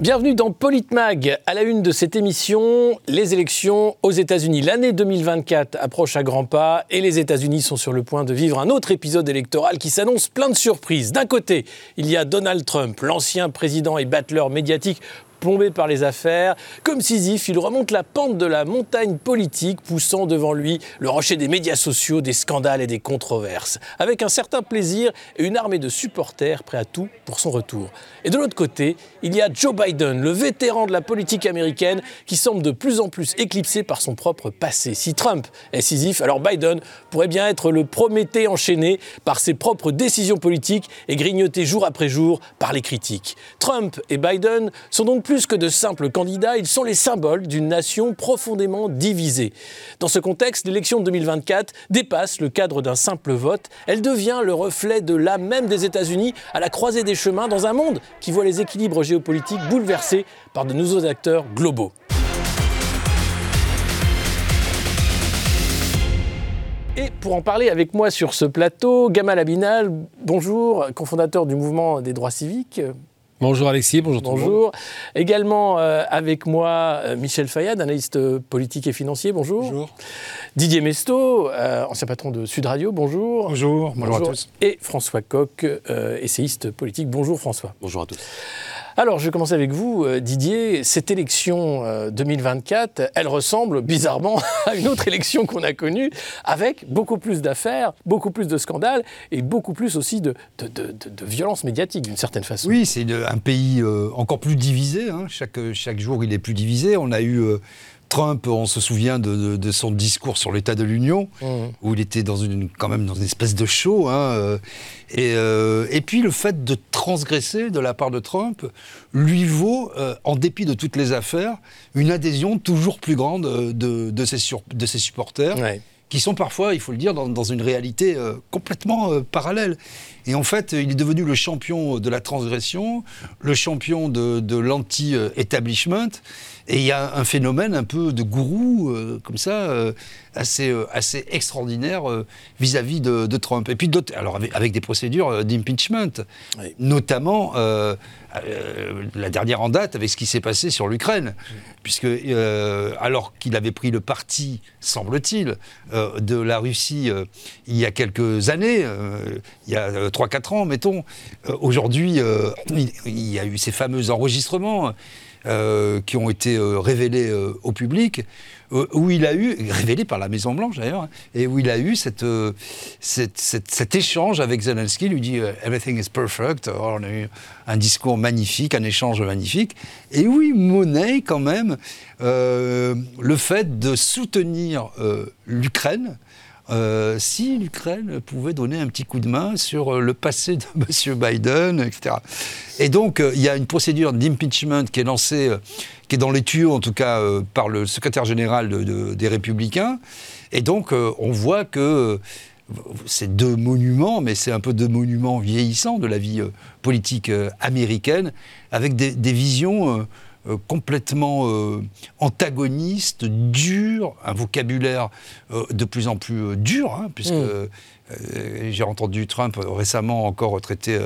Bienvenue dans Politmag. À la une de cette émission, les élections aux États-Unis. L'année 2024 approche à grands pas et les États-Unis sont sur le point de vivre un autre épisode électoral qui s'annonce plein de surprises. D'un côté, il y a Donald Trump, l'ancien président et battleur médiatique plombé par les affaires. Comme Sisyphe, il remonte la pente de la montagne politique, poussant devant lui le rocher des médias sociaux, des scandales et des controverses, avec un certain plaisir et une armée de supporters prêts à tout pour son retour. Et de l'autre côté, il y a Joe Biden, le vétéran de la politique américaine, qui semble de plus en plus éclipsé par son propre passé. Si Trump est Sisyphe, alors Biden pourrait bien être le Prométhée enchaîné par ses propres décisions politiques et grignoté jour après jour par les critiques. Trump et Biden sont donc plus que de simples candidats, ils sont les symboles d'une nation profondément divisée. Dans ce contexte, l'élection de 2024 dépasse le cadre d'un simple vote. Elle devient le reflet de l'âme même des États-Unis à la croisée des chemins dans un monde qui voit les équilibres géopolitiques bouleversés par de nouveaux acteurs globaux. Et pour en parler avec moi sur ce plateau, Gamal Abinal, bonjour, cofondateur du mouvement des droits civiques. Bonjour Alexis, bonjour tout le monde. Bonjour. Également euh, avec moi euh, Michel Fayad, analyste politique et financier. Bonjour. Bonjour. Didier Mesto, euh, ancien patron de Sud Radio. Bonjour. Bonjour, bonjour à tous. Et François Coq, euh, essayiste politique. Bonjour François. Bonjour à tous. Alors, je vais commencer avec vous, euh, Didier. Cette élection euh, 2024, elle ressemble bizarrement à une autre élection qu'on a connue, avec beaucoup plus d'affaires, beaucoup plus de scandales et beaucoup plus aussi de, violence médiatique, d'une certaine façon. Oui, c'est un pays euh, encore plus divisé. hein. Chaque, chaque jour, il est plus divisé. On a eu euh, Trump, on se souvient de, de- de son discours sur l'état de l'Union, Mmh. où il était dans une, quand même dans une espèce de show. hein, euh. et, euh, et puis le fait de transgresser de la part de Trump lui vaut, euh, en dépit de toutes les affaires, une adhésion toujours plus grande de, de, ses, sur- de ses supporters Ouais. qui sont parfois, il faut le dire, dans, dans une réalité complètement parallèle. Et en fait, il est devenu le champion de la transgression, le champion de, de l'anti-establishment. Et il y a un phénomène un peu de gourou, euh, comme ça, euh, assez, euh, assez extraordinaire vis-à-vis de, de Trump. Et puis d'autres, alors avec, avec des procédures d'impeachment, Oui. notamment la dernière en date avec ce qui s'est passé sur l'Ukraine, puisque alors qu'il avait pris le parti, semble-t-il, de la Russie il y a quelques années, il y a euh, 3-4 ans, mettons, aujourd'hui, il y a eu ces fameux enregistrements euh, qui ont été euh, révélés euh, au public, où il a eu, révélés par la Maison Blanche d'ailleurs, et où il a eu cette, cet échange avec Zelensky, il lui dit Everything is perfect, on a eu un discours magnifique, un échange magnifique, et où il monnaie quand même le fait de soutenir l'Ukraine, euh, si l'Ukraine pouvait donner un petit coup de main sur euh, le passé de M. Biden, etc. Et donc, euh, il y a une procédure d'impeachment qui est lancée, qui est dans les tuyaux, en tout cas, par le secrétaire général de- de- des Républicains. Et donc, on voit que c'est deux monuments, mais c'est un peu deux monuments vieillissants de la vie politique américaine, avec des, visions euh, complètement euh, antagonistes, dures, un vocabulaire euh, de plus en plus dur, hein, puisque Mm. j'ai entendu Trump récemment encore traiter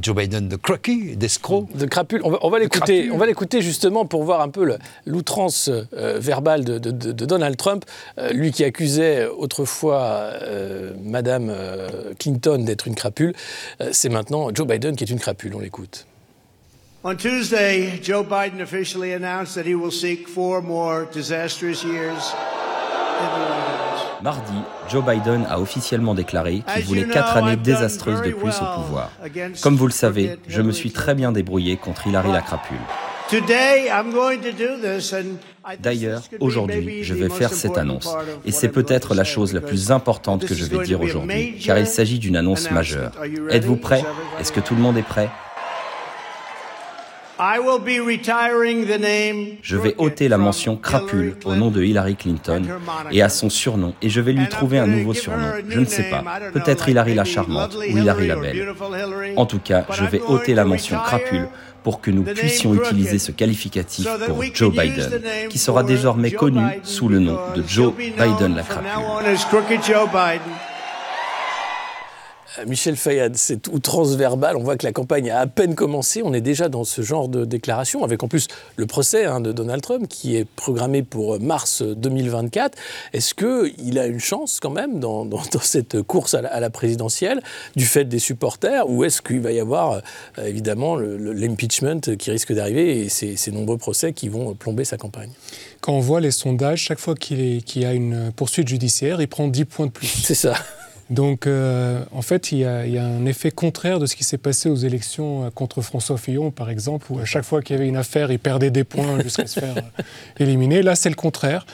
Joe Biden de croquis, d'escroc. De crapule. On va, on va l'écouter. crapule. On va l'écouter justement pour voir un peu l'outrance euh, verbale de, de- de- de Donald Trump, euh, lui qui accusait autrefois euh, Madame Clinton d'être une crapule. C'est maintenant Joe Biden qui est une crapule. On l'écoute. On Tuesday, Joe Biden officially announced that he will seek four more disastrous years in the White House. Mardi, Joe Biden a officiellement déclaré qu'il voulait quatre années désastreuses de plus au pouvoir. Comme vous le savez, je me suis très bien débrouillé contre Hillary la crapule. D'ailleurs, aujourd'hui, je vais faire cette annonce. Et c'est peut-être la chose la plus importante que je is vais dire aujourd'hui, car il s'agit d'une annonce majeure. Êtes-vous prêts Est-ce que tout le monde est prêt? Je vais ôter la mention crapule au nom de Hillary Clinton et à son surnom, et je vais lui trouver un nouveau surnom. Je ne sais pas. Peut-être Hillary la charmante ou Hillary la belle. En tout cas, je vais ôter la mention crapule pour que nous puissions utiliser ce qualificatif pour Joe Biden, qui sera désormais connu sous le nom de Joe Biden la crapule. on as Crooked Joe Biden. Michel Fayad, c'est outrance verbale. On voit que la campagne a à peine commencé. On est déjà dans ce genre de déclaration, avec en plus le procès hein, de Donald Trump qui est programmé pour mars 2024. Est-ce qu'il a une chance quand même dans, cette course à la, présidentielle du fait des supporters ou est-ce qu'il va y avoir euh, évidemment l'impeachment qui risque d'arriver et ces, ces nombreux procès qui vont plomber sa campagne? Quand on voit les sondages, chaque fois qu'il y a une poursuite judiciaire, il prend 10 points de plus. C'est ça. Donc, euh, en fait, il y, a, un effet contraire de ce qui s'est passé aux élections euh, contre François Fillon, par exemple, où à chaque fois qu'il y avait une affaire, il perdait des points jusqu'à se faire euh, éliminer. Là, c'est le contraire.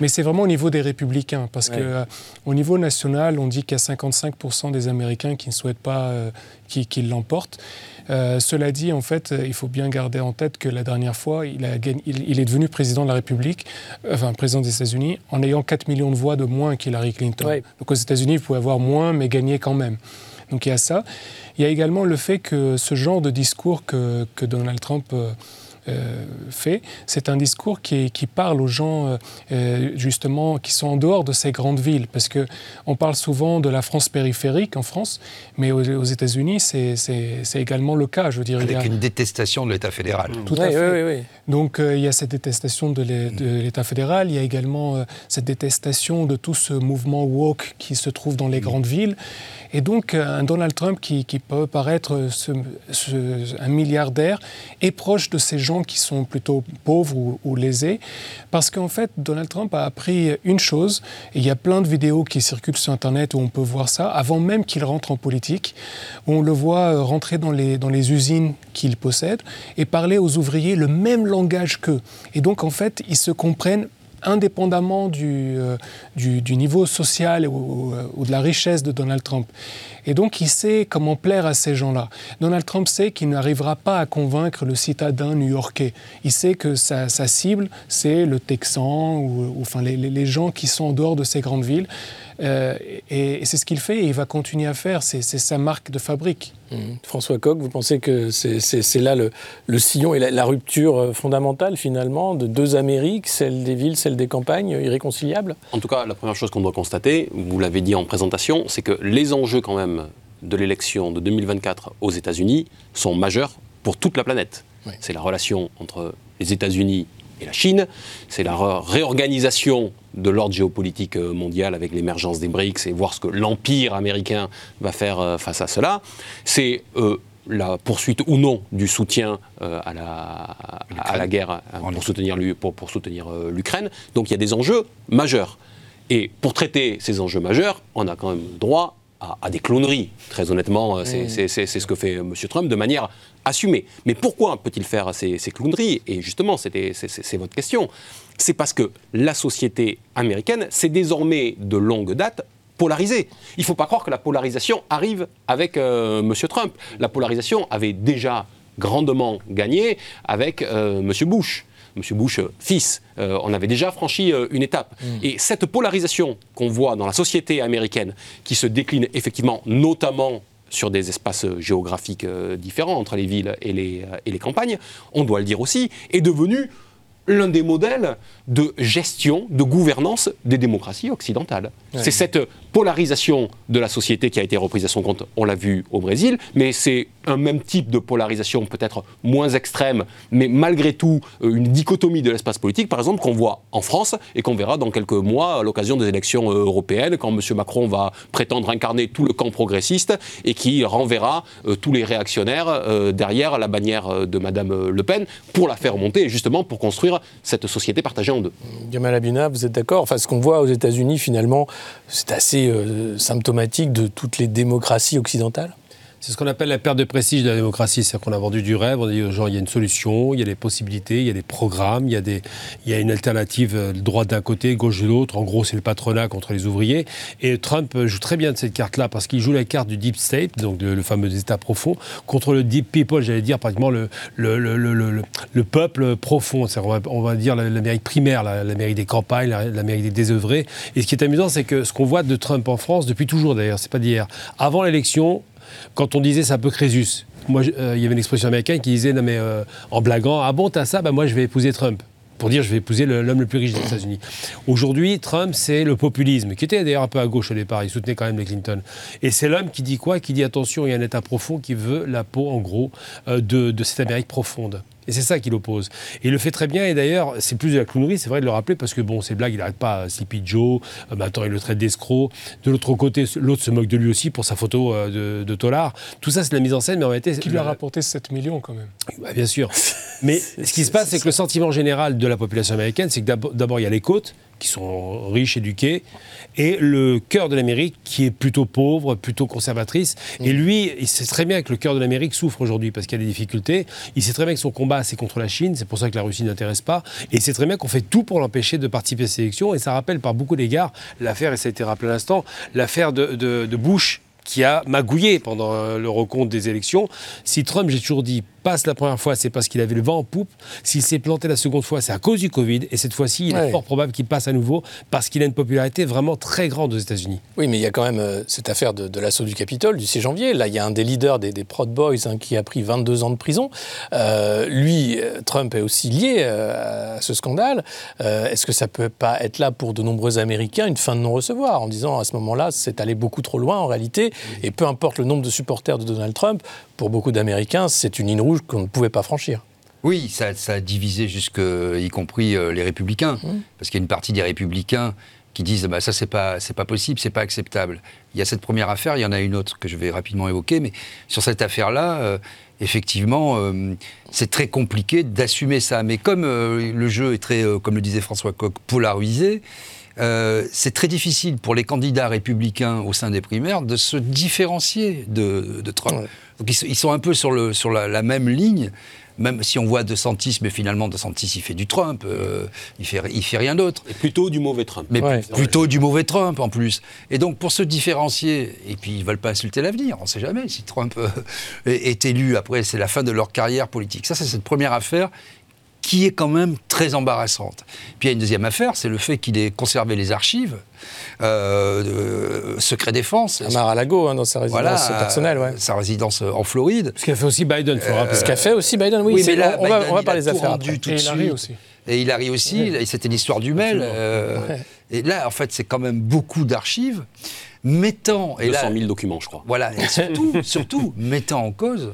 Mais c'est vraiment au niveau des républicains, parce qu'au niveau national, on dit qu'il y a 55% des Américains qui ne souhaitent pas qu'il l'emporte. Euh, cela dit, en fait, il faut bien garder en tête que la dernière fois, il, a il, est devenu président de la République, enfin président des États-Unis, en ayant 4 millions de voix de moins qu'Hillary Clinton. Donc aux États-Unis, il pouvait avoir moins, mais gagner quand même. Donc il y a ça. Il y a également le fait que ce genre de discours que, que Donald Trump euh, euh, fait, c'est un discours qui, qui, parle aux gens euh, euh, justement qui sont en dehors de ces grandes villes, parce que on parle souvent de la France périphérique en France, mais aux, États-Unis c'est également le cas. Je veux dire, avec il y a... une détestation de l'État fédéral. Tout à fait. Donc il y a cette détestation de l'État fédéral, il y a également cette détestation de tout ce mouvement woke qui se trouve dans les grandes villes. Et donc, un Donald Trump qui, peut paraître un milliardaire est proche de ces gens qui sont plutôt pauvres ou, lésés, parce qu'en fait, Donald Trump a appris une chose, et il y a plein de vidéos qui circulent sur Internet où on peut voir ça, avant même qu'il rentre en politique, où on le voit euh, rentrer dans les, dans les usines qu'il possède et parler aux ouvriers le même langage qu'eux. Et donc, en fait, ils se comprennent indépendamment du, euh, du, niveau social ou, de la richesse de Donald Trump. Et donc il sait comment plaire à ces gens-là. Donald Trump sait qu'il n'arrivera pas à convaincre le citadin new-yorkais. Il sait que sa, sa cible, c'est le Texan ou, enfin les, les, gens qui sont en dehors de ces grandes villes. Euh, et, c'est ce qu'il fait et il va continuer à faire. C'est sa marque de fabrique. Mmh. François Coq, vous pensez que c'est là le, le, sillon et la, rupture euh, fondamentale finalement de deux Amériques, celle des villes, celle des campagnes, irréconciliables? En tout cas, la première chose qu'on doit constater, vous l'avez dit en présentation, c'est que les enjeux quand même de l'élection de 2024 aux États-Unis sont majeurs pour toute la planète. C'est la relation entre les États-Unis et la Chine, c'est la réorganisation de l'ordre géopolitique euh, mondial avec l'émergence des BRICS et voir ce que l'empire américain va faire euh, face à cela. C'est euh, la poursuite ou non du soutien à, la, à, la, guerre pour soutenir, pour, pour soutenir l'Ukraine. Donc il y a des enjeux majeurs. Et pour traiter ces enjeux majeurs, on a quand même droit à, des cloneries. Très honnêtement, mmh. c'est ce que fait M. Trump de manière assumée. Mais pourquoi peut-il faire ces, ces clowneries? Et justement, c'est votre question c'est parce que la société américaine, c'est désormais de longue date polarisée. Il ne faut pas croire que la polarisation arrive avec euh, M. Trump. La polarisation avait déjà grandement gagné avec euh, M. Bush. M. Bush, euh, fils, on avait déjà franchi une étape. Mm. Et cette polarisation qu'on voit dans la société américaine, qui se décline effectivement notamment sur des espaces géographiques différents entre les villes et les, et les campagnes, on doit le dire aussi, est devenue l'un des modèles de gestion, de gouvernance des démocraties occidentales. C'est cette polarisation de la société qui a été reprise à son compte, on l'a vu au Brésil, mais c'est un même type de polarisation peut-être moins extrême, mais malgré tout euh, une dichotomie de l'espace politique, par exemple, qu'on voit en France et qu'on verra dans quelques mois à l'occasion des élections euh, européennes, quand M. Macron va prétendre incarner tout le camp progressiste et qui renverra euh, tous les réactionnaires derrière la bannière de Mme Le Pen pour la faire monter, justement pour construire cette société partagée en deux. Gamal Abina, vous êtes d'accord? Enfin, ce qu'on voit aux États-Unis, finalement, c'est assez symptomatique de toutes les démocraties occidentales c'est ce qu'on appelle la perte de prestige de la démocratie. C'est-à-dire qu'on a vendu du rêve, on a dit aux gens il y a une solution, il y a des possibilités, il y a des programmes, il y a, des, il y a une alternative euh, droite d'un côté, gauche de l'autre. En gros, c'est le patronat contre les ouvriers. Et Trump joue très bien de cette carte-là parce qu'il joue la carte du deep state, donc le fameux État profond, contre le deep people, j'allais dire pratiquement le, le, le, le peuple profond. On va, on va dire l'Amérique primaire, l'Amérique des campagnes, l'Amérique des désœuvrés. Et ce qui est amusant, c'est que ce qu'on voit de Trump en France, depuis toujours d'ailleurs, c'est pas d'hier, avant l'élection, quand on disait c'est un peu Crésus, moi, euh, il y avait une expression américaine qui disait, non mais euh, en blaguant, ah bon, t'as ça, bah moi je vais épouser Trump. pour dire je vais épouser l'homme le plus riche des États-Unis. Aujourd'hui, Trump, c'est le populisme, qui était d'ailleurs un peu à gauche au départ, il soutenait quand même les Clinton. Et c'est l'homme qui dit quoi? Qui dit attention, il y a un État profond qui veut la peau, en gros, euh, de cette Amérique profonde. Et c'est ça qui l'oppose. Et il le fait très bien, et d'ailleurs, c'est plus de la clownerie, c'est vrai de le rappeler, parce que bon, ces blagues, il n'arrête pas, Sleepy Joe, euh, maintenant il le traite d'escroc. De l'autre côté, l'autre se moque de lui aussi pour sa photo euh, de, de Tolar. Tout ça, c'est de la mise en scène, mais en réalité. Qui lui a rapporté 7 millions quand même. bah, bien sûr. Mais ce qui se passe, c'est que le sentiment général de la population américaine, c'est que d'abord, il y a les côtes, qui sont riches, éduquées, et le cœur de l'Amérique, qui est plutôt pauvre, plutôt conservatrice. Et lui, il sait très bien que le cœur de l'Amérique souffre aujourd'hui parce qu'il y a des difficultés. Il sait très bien que son combat, c'est contre la Chine. C'est pour ça que la Russie n'intéresse pas. Et il sait très bien qu'on fait tout pour l'empêcher de participer à ces élections. Et ça rappelle par beaucoup d'égards l'affaire, et ça a été rappelé à l'instant, l'affaire de, de- de Bush qui a magouillé pendant euh, le recompte des élections. Si Trump, j'ai toujours dit, passe la première fois, c'est parce qu'il avait le vent en poupe. S'il s'est planté la seconde fois, c'est à cause du Covid. Et cette fois-ci, il Ouais. est fort probable qu'il passe à nouveau parce qu'il a une popularité vraiment très grande aux États-Unis. Oui, mais il y a quand même euh, cette affaire de, de l'assaut du Capitole du 6 janvier. Là, il y a un des leaders des, des Proud Boys hein, qui a pris 22 ans de prison. Euh, lui, euh, Trump est aussi lié euh, à ce scandale. Est-ce que ça peut pas être là pour de nombreux Américains une fin de non-recevoir en disant à ce moment-là, c'est allé beaucoup trop loin en réalité et peu importe le nombre de supporters de Donald Trump, pour beaucoup d'Américains, c'est une ligne rouge qu'on ne pouvait pas franchir. Oui, ça, ça a divisé jusque, y compris euh, les républicains, parce qu'il y a une partie des républicains qui disent bah, ça c'est pas c'est pas possible, c'est pas acceptable. Il y a cette première affaire, il y en a une autre que je vais rapidement évoquer, mais sur cette affaire-là, euh, effectivement, euh, c'est très compliqué d'assumer ça. Mais comme euh, le jeu est très, comme le disait François Coq, polarisé. Euh, c'est très difficile pour les candidats républicains au sein des primaires de se différencier de, de Trump. Ouais. Donc ils, sont- ils sont un peu sur, le, sur la, la même ligne, même si on voit De Santis, mais finalement De Santis il fait du Trump, euh, il fait, il fait rien d'autre. Et plutôt du mauvais Trump. Mais Ouais. plutôt du mauvais Trump en plus. Et donc pour se différencier, et puis ils veulent pas insulter l'avenir, on ne sait jamais si Trump euh, est, est élu, après c'est la fin de leur carrière politique. Ça c'est cette première affaire qui est quand même très embarrassante. Puis il y a une deuxième affaire, c'est le fait qu'il ait conservé les archives, euh, de secret défense. À Mar-a-Lago, hein, dans sa résidence Voilà, personnelle, ouais. euh, sa résidence en Floride. Ce qu'a fait aussi Biden, il faut rappeler. Ce qu'a fait aussi Biden, oui. mais là, on, on va, Biden, on va il parler a des tout affaires après. tout Et de Hillary suite. aussi. Et Hillary aussi, et c'était l'histoire du mail. euh, Ouais. Et là, en fait, c'est quand même beaucoup d'archives mettant. Et 200 là, 000 documents, je crois. voilà, et surtout, surtout mettant en cause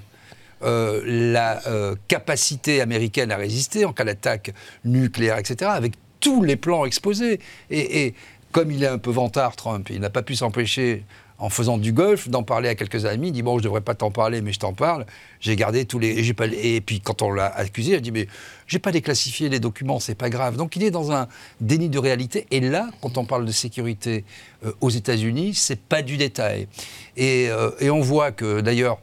euh, la euh, capacité américaine à résister en cas d'attaque nucléaire, etc., avec tous les plans exposés. Et, comme il est un peu vantard, Trump, il n'a pas pu s'empêcher, en faisant du golf, d'en parler à quelques amis. Il dit Bon, je ne devrais pas t'en parler, mais je t'en parle. J'ai gardé tous les. Et, puis, quand on l'a accusé, il dit Mais j'ai pas déclassifié les documents, c'est pas grave. Donc, il est dans un déni de réalité. Et là, quand on parle de sécurité euh, aux États-Unis, c'est pas du détail. Et on voit que, d'ailleurs,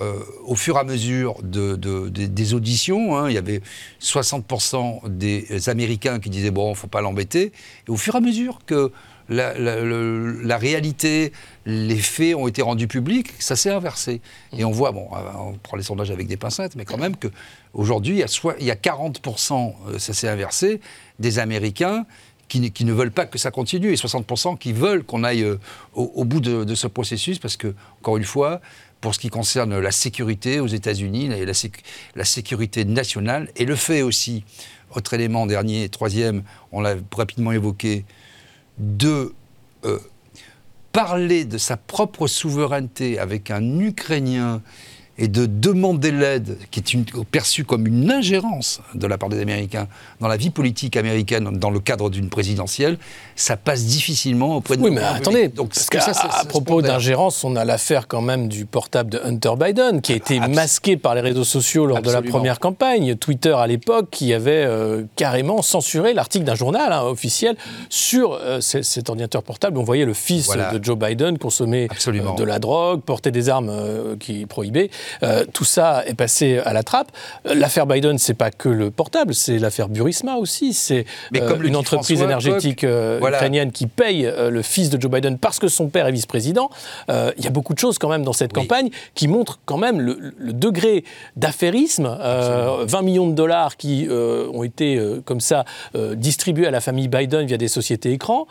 euh, au fur et à mesure de, de- des- auditions, hein, il y avait 60% des Américains qui disaient bon, faut pas l'embêter. Et au fur et à mesure que la, réalité, les faits ont été rendus publics, ça s'est inversé. Et on voit, bon, euh, on prend les sondages avec des pincettes, mais quand même que aujourd'hui, il y a, soit- il y a 40%, euh, ça s'est inversé, des Américains qui, ne- veulent pas que ça continue et 60% qui veulent qu'on aille au, au bout de, de ce processus parce que, encore une fois, pour ce qui concerne la sécurité aux États-Unis et la, la sécurité nationale. Et le fait aussi, autre élément dernier, troisième, on l'a rapidement évoqué, de euh, parler de sa propre souveraineté avec un Ukrainien et de demander l'aide, qui est une- perçue comme une ingérence de la part des Américains dans la vie politique américaine dans le cadre d'une présidentielle, ça passe difficilement auprès de Oui, mais attendez, publics. Donc, parce tout qu'à ça, ça- à propos d'ingérence, on a l'affaire quand même du portable de Hunter Biden, qui a été masqué par les réseaux sociaux lors de la première campagne. Twitter, à l'époque, qui avait euh, carrément censuré l'article d'un journal hein, officiel sur euh, cet ordinateur portable. On voyait le fils Voilà. de Joe Biden consommer euh, de la drogue, porter des armes qui prohibaient. Euh, tout ça est passé à la trappe. Euh, L'affaire Biden, c'est pas que le portable, c'est l'affaire Burisma aussi. C'est euh, une entreprise François énergétique Voilà. ukrainienne qui paye le fils de Joe Biden parce que son père est vice-président. Il y a beaucoup de choses quand même dans cette Oui. campagne qui montrent quand même le, le degré d'affairisme. Euh, 20 millions de dollars qui ont été comme ça distribués à la famille Biden via des sociétés écrans.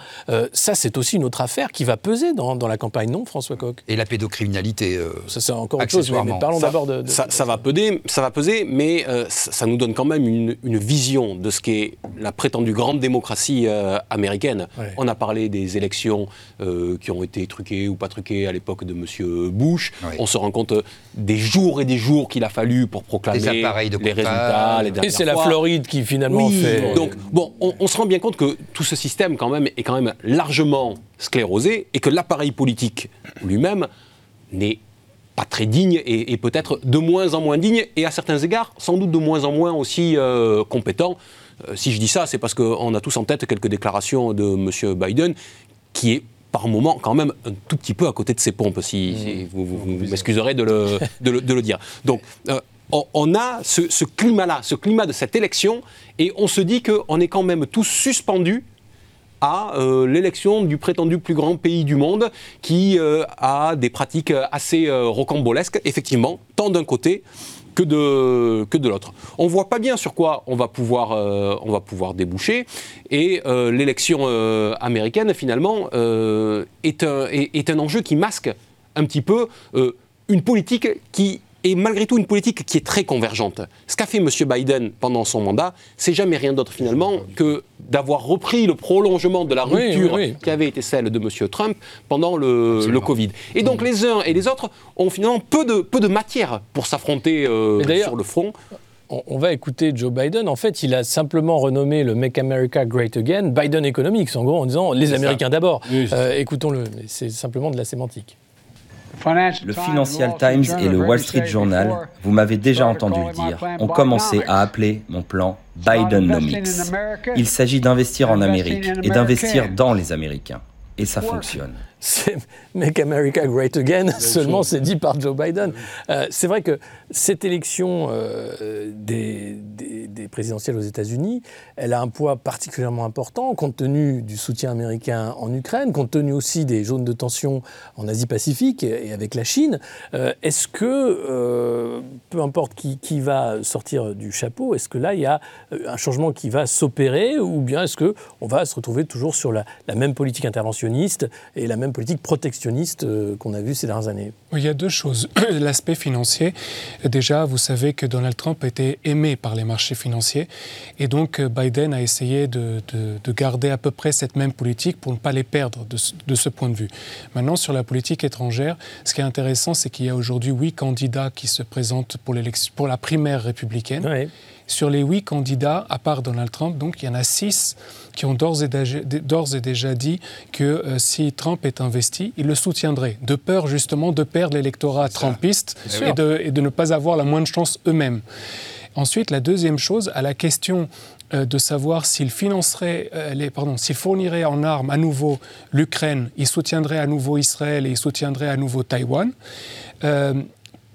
Ça, c'est aussi une autre affaire qui va peser dans, dans la campagne, non, François Coq Et la pédocriminalité. Ça, c'est encore autre chose. mais-. Parlons Ça- d'abord de, de- ça, ça va peser, ça va peser, mais euh, ça, ça nous donne quand même une, une vision de ce qu'est la prétendue grande démocratie euh, américaine. Ouais. On a parlé des élections euh, qui ont été truquées ou pas truquées à l'époque de M. Bush. Ouais. On se rend compte des jours et des jours qu'il a fallu pour proclamer Les de les résultats. Les Et c'est la. Floride qui finalement Oui, fait. donc bon, on, on se rend bien compte que tout ce système quand même est quand même largement sclérosé et que l'appareil politique lui-même n'est pas très digne et, et peut-être de moins en moins digne et à certains égards sans doute de moins en moins aussi euh, compétent. Euh, si je dis ça, c'est parce qu'on a tous en tête quelques déclarations de M. Biden qui est par moment quand même un tout petit peu à côté de ses pompes, si, si vous, vous- vous m'excuserez de le, de, le, de le dire. Donc, euh, on, on a ce, ce climat-là, ce climat de cette élection, et on se dit qu'on est quand même tous suspendus à euh, l'élection du prétendu plus grand pays du monde qui euh, a des pratiques assez euh, rocambolesques, effectivement, tant d'un côté que de, que de l'autre. On ne voit pas bien sur quoi on va pouvoir, on va pouvoir déboucher, et l'élection américaine, finalement, est, un, est- un enjeu qui masque un petit peu une politique qui est malgré tout une politique qui est très convergente. Ce qu'a fait M. Biden pendant son mandat, c'est jamais rien d'autre finalement que d'avoir repris le prolongement de la rupture oui, oui. qui avait été celle de M. Trump pendant le, le Covid. Et donc les uns et les autres ont finalement peu de, peu de matière pour s'affronter euh, sur le front. On, va écouter Joe Biden. En fait, il a simplement renommé le Make America Great Again Biden Economics, en gros, en disant les Américains d'abord. Euh, Écoutons-le. C'est simplement de la sémantique. Le Financial Times et le Wall Street Journal, vous m'avez déjà entendu le dire, ont commencé à appeler mon plan Bidenomics. Il s'agit d'investir en Amérique et d'investir dans les Américains. Et ça fonctionne. C'est Make America Great Again, seulement c'est dit par Joe Biden. Euh, c'est vrai que cette élection euh, des, des- des présidentielles aux États-Unis, elle a un poids particulièrement important compte tenu du soutien américain en Ukraine, compte tenu aussi des zones de tension en Asie-Pacifique et et avec la Chine. Euh, est-ce que, peu importe qui, qui va sortir du chapeau, est-ce que là il y a un changement qui va s'opérer ou bien est-ce que on va se retrouver toujours sur la, la même politique interventionniste et la même politique protectionniste euh, qu'on a vue ces dernières années Il y a deux choses. L'aspect financier. Déjà, vous savez que Donald Trump était aimé par les marchés financiers. Et donc, euh, Biden a essayé de, de- de garder à peu près cette même politique pour ne pas les perdre de, ce- de ce point de vue. Maintenant, sur la politique étrangère, ce qui est intéressant, c'est qu'il y a aujourd'hui huit candidats qui se présentent pour, pour la primaire républicaine. Ouais. Sur les huit candidats, à part Donald Trump, donc il y en a six qui ont d'ores et, déjà- d'ores et déjà dit que euh, si Trump est investi, ils le soutiendraient, de peur justement de perdre l'électorat trumpiste et de, et de ne pas avoir la moindre chance eux-mêmes. Ensuite, la deuxième chose, à la question euh, de savoir s'il financerait, euh, les, pardon, s'il fournirait en armes à nouveau l'Ukraine, il soutiendrait à nouveau Israël et il soutiendrait à nouveau Taïwan. Euh,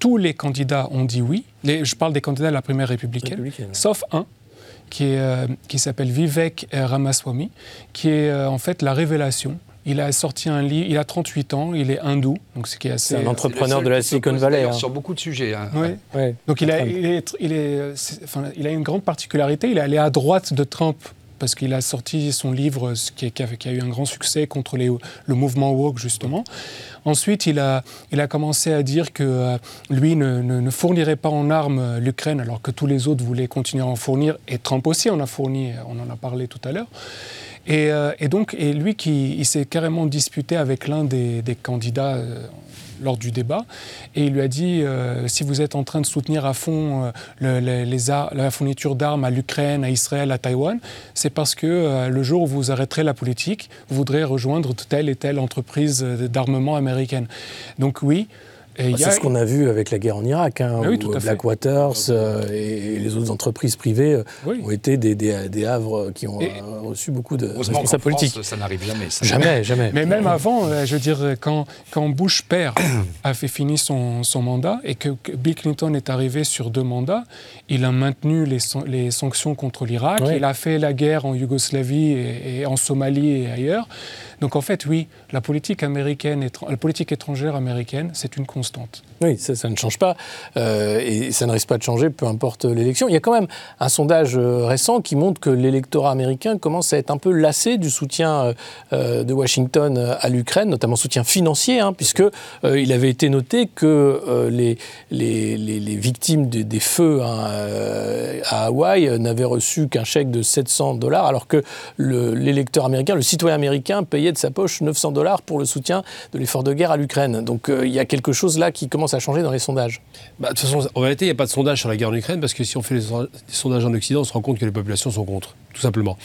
tous les candidats ont dit oui. Les- je parle des candidats de la primaire républicaine, Républicaine, ouais. sauf un qui, est, euh, qui s'appelle Vivek euh, Ramaswamy, qui est euh, en fait la révélation. Il a sorti un livre, il a 38 ans, il est hindou, donc ce qui est assez... C'est un entrepreneur C'est de la Silicon Valley. hein. Sur beaucoup de sujets. hein. Ouais. Ouais. Donc il a, Trump. il, est, il, est, c'est- enfin, il a une grande particularité, il est allé à droite de Trump parce qu'il a sorti son livre qui, a, eu un grand succès contre le mouvement woke justement. Ensuite, il a, commencé à dire que euh, lui ne, fournirait pas en armes euh, l'Ukraine alors que tous les autres voulaient continuer à en fournir et Trump aussi en a fourni, on en a parlé tout à l'heure. Et, euh, donc, lui qui il s'est carrément disputé avec l'un des, candidats euh, lors du débat, et il lui a dit euh, si vous êtes en train de soutenir à fond euh, la fourniture d'armes à l'Ukraine, à Israël, à Taïwan, c'est parce que euh, le jour où vous arrêterez la politique, vous voudrez rejoindre telle et telle entreprise d'armement américaine. Donc oui. Et y C'est ce qu'on a vu avec la guerre en Irak, hein, Ah oui, où tout à fait. Blackwaters euh, et les autres entreprises privées euh, Oui. ont été des, des, des havres qui ont Et- euh, reçu beaucoup de responsables politiques. Ça n'arrive jamais. ça. Jamais, jamais. Mais même avant, euh, je veux dire, quand, quand Bush père a fait fini son, son mandat et que, que Bill Clinton est arrivé sur deux mandats, il a maintenu les, les sanctions contre l'Irak, Oui. il a fait la guerre en Yougoslavie et, et en Somalie et ailleurs. Donc en fait, oui, la politique américaine, la politique étrangère américaine, c'est une constante. Oui, ça, ne change pas. Euh, et ça ne risque pas de changer, peu importe l'élection. Il y a quand même un sondage euh, récent qui montre que l'électorat américain commence à être un peu lassé du soutien euh, de Washington à l'Ukraine, notamment soutien financier, hein, puisque il avait été noté que les, victimes des feux hein, à Hawaï n'avaient reçu qu'un chèque de 700 dollars, alors que l'électeur américain, le citoyen américain, payait de sa poche 900 dollars pour le soutien de l'effort de guerre à l'Ukraine. Donc il y a quelque chose là qui commence à changer dans les sondages. Bah, De toute façon, en réalité, il n'y a pas de sondage sur la guerre en Ukraine parce que si on fait les sondages en Occident, on se rend compte que les populations sont contre tout simplement.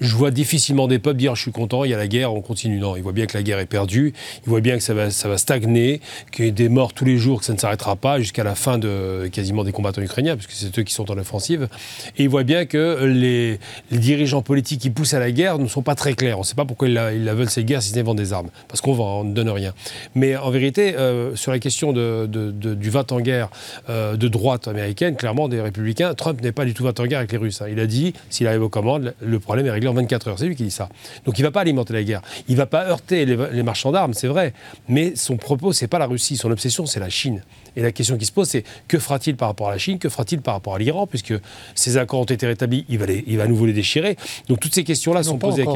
Je vois difficilement des peuples dire je suis content, il y a la guerre, on continue. Non, ils voient bien que la guerre est perdue, ils voient bien que ça va, ça va stagner, qu'il y a des morts tous les jours, que ça ne s'arrêtera pas jusqu'à la fin de quasiment des combattants ukrainiens, puisque c'est eux qui sont en offensive. Et ils voient bien que les, dirigeants politiques qui poussent à la guerre ne sont pas très clairs. On ne sait pas pourquoi ils veulent, cette guerre, si ce n'est vendre des armes. Parce qu'on vend, on ne donne rien. Mais en vérité, euh, sur la question de, du 20 en guerre euh, de droite américaine, clairement, des républicains, Trump n'est pas du tout 20 en guerre avec les Russes. Hein. Il a dit, s'il arrive aux le problème est réglé en 24 heures. C'est lui qui dit ça. Donc il ne va pas alimenter la guerre. Il ne va pas heurter les, marchands d'armes, c'est vrai. Mais son propos, c'est pas la Russie. Son obsession, c'est la Chine. Et la question qui se pose, c'est que fera-t-il par rapport à la Chine Que fera-t-il par rapport à l'Iran Puisque ces accords ont été rétablis, il va, il va à nouveau les déchirer. Donc toutes ces questions-là sont posées.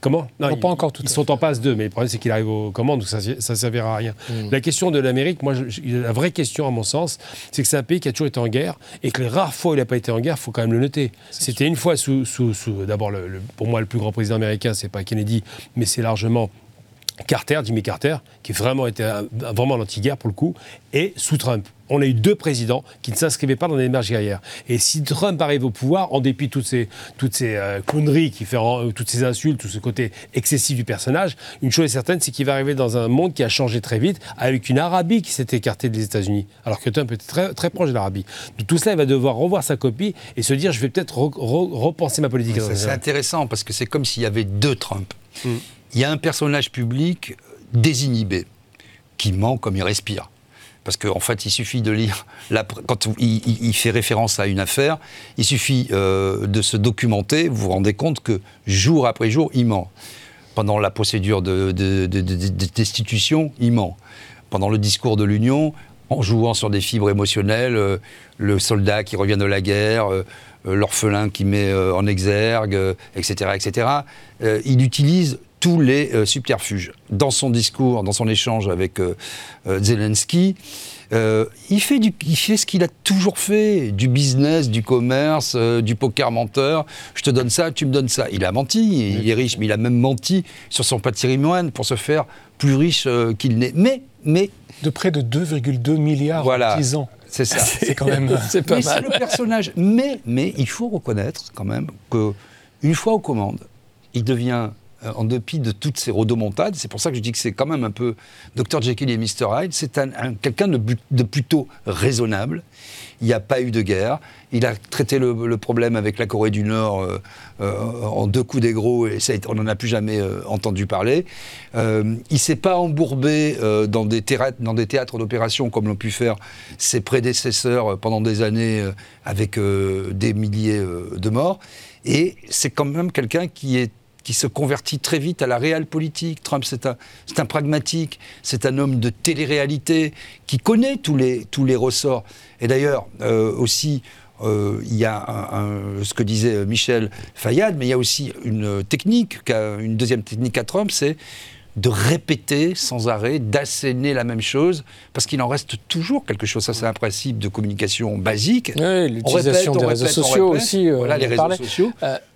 Comment? Non, pas encore tout Ils sont en passe d'eux, mais le problème, c'est qu'il arrive aux commandes, donc ça ne servira à rien. Hmm. La question de l'Amérique, moi, la vraie question, à mon sens, c'est que c'est un pays qui a toujours été en guerre et que les rares fois où il n'a pas été en guerre, il faut quand même le noter. C'était une fois sous, sous, sous d'abord, pour moi, le plus grand président américain, c'est pas Kennedy, mais c'est largement Carter, Jimmy Carter, qui vraiment était vraiment l'anti-guerre pour le coup, et sous Trump. On a eu deux présidents qui ne s'inscrivaient pas dans les démarches guerrières. Et si Trump arrive au pouvoir, en dépit de toutes ces, toutes ces euh, conneries, qui fait, euh, toutes ces insultes, tout ce côté excessif du personnage, une chose est certaine, c'est qu'il va arriver dans un monde qui a changé très vite, avec une Arabie qui s'est écartée des États-Unis, alors que Trump était très, très proche de l'Arabie. Tout cela, il va devoir revoir sa copie et se dire, je vais peut-être repenser ma politique. c'est intéressant, parce que c'est comme s'il y avait deux Trump. Mm. Il y a un personnage public désinhibé, qui ment comme il respire. Parce qu'en fait, il suffit de lire, quand il, fait référence à une affaire, il suffit euh, de se documenter, vous vous rendez compte que jour après jour, il ment. Pendant la procédure de, destitution, il ment. Pendant le discours de l'Union, en jouant sur des fibres émotionnelles, euh, le soldat qui revient de la guerre, euh, l'orphelin qui met en exergue, etc., etc. il utilise tous les euh, subterfuges. Dans son discours, dans son échange avec euh, euh, Zelensky, il, fait du, il fait ce qu'il a toujours fait, du business, du commerce, du poker menteur. Je te donne ça, tu me donnes ça. Il a menti, il est riche, mais il a même menti sur son patrimoine pour se faire plus riche qu'il n'est. Mais, mais... De près de 2,2 milliards voilà. en 10 ans. C'est ça. C'est quand même. c'est pas mal. le personnage. Mais, mais il faut reconnaître quand même que une fois aux commandes, il devient euh, en dépit de toutes ces rodomontades. C'est pour ça que je dis que c'est quand même un peu Dr Jekyll et Mr Hyde. C'est un, quelqu'un de, plutôt raisonnable. Il n'y a pas eu de guerre. Il a traité le, problème avec la Corée du Nord euh, euh, en deux coups d'égros et on n'en a plus jamais entendu parler. il ne s'est pas embourbé dans des, dans, des théâtres d'opération comme l'ont pu faire ses prédécesseurs pendant des années avec des milliers de morts. Et c'est quand même quelqu'un qui est qui se convertit très vite à la réelle politique. Trump, c'est un, un, pragmatique, c'est un homme de télé-réalité qui connaît tous les, tous les ressorts. Et d'ailleurs, euh, aussi, euh, il y a ce que disait Michel Fayad, mais il y a aussi une technique, une deuxième technique à Trump, c'est de répéter sans arrêt, d'asséner la même chose, parce qu'il en reste toujours quelque chose. Ça, c'est un principe de communication basique. Oui, l'utilisation des réseaux sociaux aussi. voilà, les réseaux sociaux.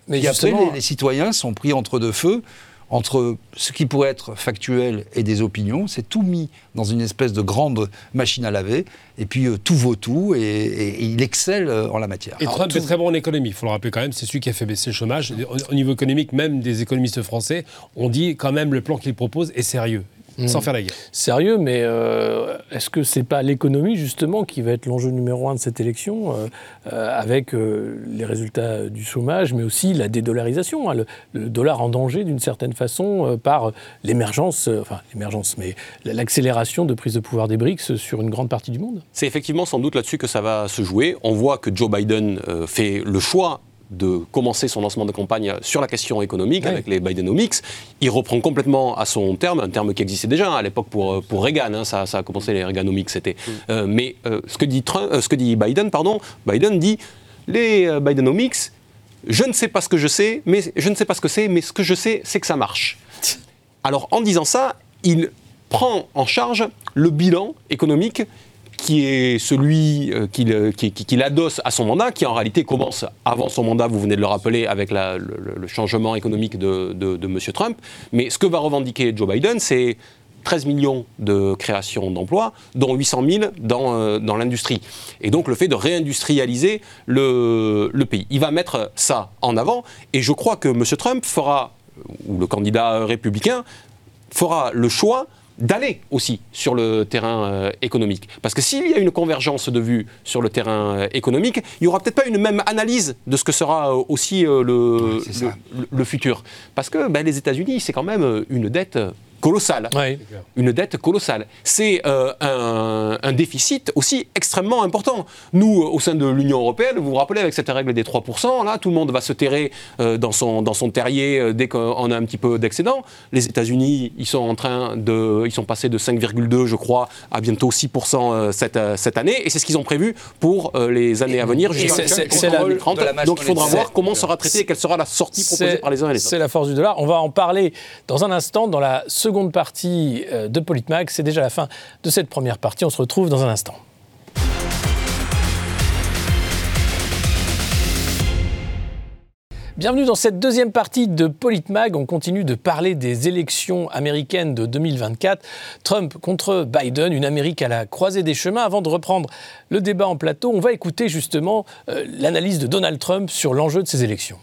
Mais et après, les, citoyens sont pris entre deux feux, entre ce qui pourrait être factuel et des opinions. C'est tout mis dans une espèce de grande machine à laver, et puis euh, tout vaut tout, et, il excelle euh, en la matière. Et Trump est très bon en économie, il faut le rappeler quand même, c'est celui qui a fait baisser le chômage. Au, niveau économique, même des économistes français ont dit quand même le plan qu'il propose est sérieux sans mm. faire la guerre. Sérieux, mais euh, est-ce que c'est pas l'économie justement qui va être l'enjeu numéro un de cette élection, euh, euh, avec les résultats du chômage, mais aussi la dédollarisation, hein, le, dollar en danger d'une certaine façon par l'émergence, enfin l'émergence, mais l'accélération de prise de pouvoir des BRICS sur une grande partie du monde? C'est effectivement sans doute là-dessus que ça va se jouer. On voit que Joe Biden fait le choix de commencer son lancement de campagne sur la question économique avec les Bidenomics. Il reprend complètement à son terme, un terme qui existait déjà hein, à l'époque pour, pour Reagan, hein, ça, ça, a commencé les Reaganomics, c'était. Euh, mais euh, ce, que dit Trump, ce que dit Biden, pardon, Biden dit les Bidenomics, je ne sais pas ce que je sais, mais je ne sais pas ce que c'est, mais ce que je sais, c'est que ça marche. Alors en disant ça, il prend en charge le bilan économique qui est celui euh, euh, qu'il adosse à son mandat, qui en réalité commence avant son mandat, vous venez de le rappeler, avec le, changement économique de, M. Trump. Mais ce que va revendiquer Joe Biden, c'est 13 millions de créations d'emplois, dont 800 000 dans, euh, dans l'industrie. Et donc le fait de réindustrialiser le, le, pays. Il va mettre ça en avant, et je crois que M. Trump fera, ou le candidat républicain, fera le choix d'aller aussi sur le terrain euh, économique. Parce que s'il y a une convergence de vues sur le terrain euh, économique, il n'y aura peut-être pas une même analyse de ce que sera euh, aussi le, le, futur. Parce que ben, les États-Unis, c'est quand même une dette colossale. Une dette colossale. C'est euh, un, déficit aussi extrêmement important. Nous, au sein de l'Union européenne, vous vous rappelez, avec cette règle des 3%, là, tout le monde va se terrer euh, dans, son, dans son terrier euh, dès qu'on a un petit peu d'excédent. Les États-Unis, ils sont en train de. Ils sont passés de 5,2, je crois, à bientôt 6% cette, cette année. Et c'est ce qu'ils ont prévu pour les années à venir, jusqu'à 2030. Donc il faudra voir comment sera traité et quelle sera la sortie proposée par les uns et les autres. C'est la force du dollar. On va en parler dans un instant dans la seconde seconde partie euh, de Politmag. C'est déjà la fin de cette première partie. On se retrouve dans un instant. Bienvenue dans cette deuxième partie de Politmag. On continue de parler des élections américaines de 2024. Trump contre Biden, une Amérique à la croisée des chemins. Avant de reprendre le débat en plateau, on va écouter justement euh, l'analyse de Donald Trump sur l'enjeu de ces élections.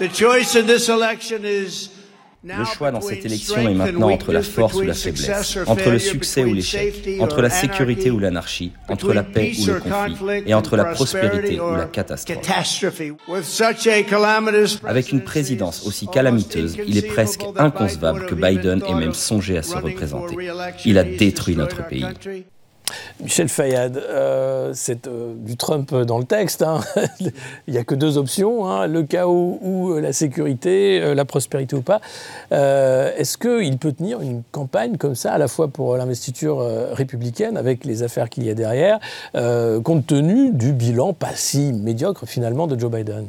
The choice in this election is le choix dans cette élection est maintenant entre la force ou la faiblesse, entre le succès ou l'échec, entre la sécurité ou l'anarchie, entre la paix ou le conflit, et entre la prospérité ou la catastrophe. Avec une présidence aussi calamiteuse, il est presque inconcevable que Biden ait même songé à se représenter. Il a détruit notre pays. Michel Fayad, euh, c'est euh, du Trump dans le texte. Hein. Il n'y a que deux options, hein, le chaos ou euh, la sécurité, la prospérité ou pas. Est-ce qu'il peut tenir une campagne comme ça, à la fois pour l'investiture républicaine, avec les affaires qu'il y a derrière, compte tenu du bilan pas si médiocre finalement de Joe Biden?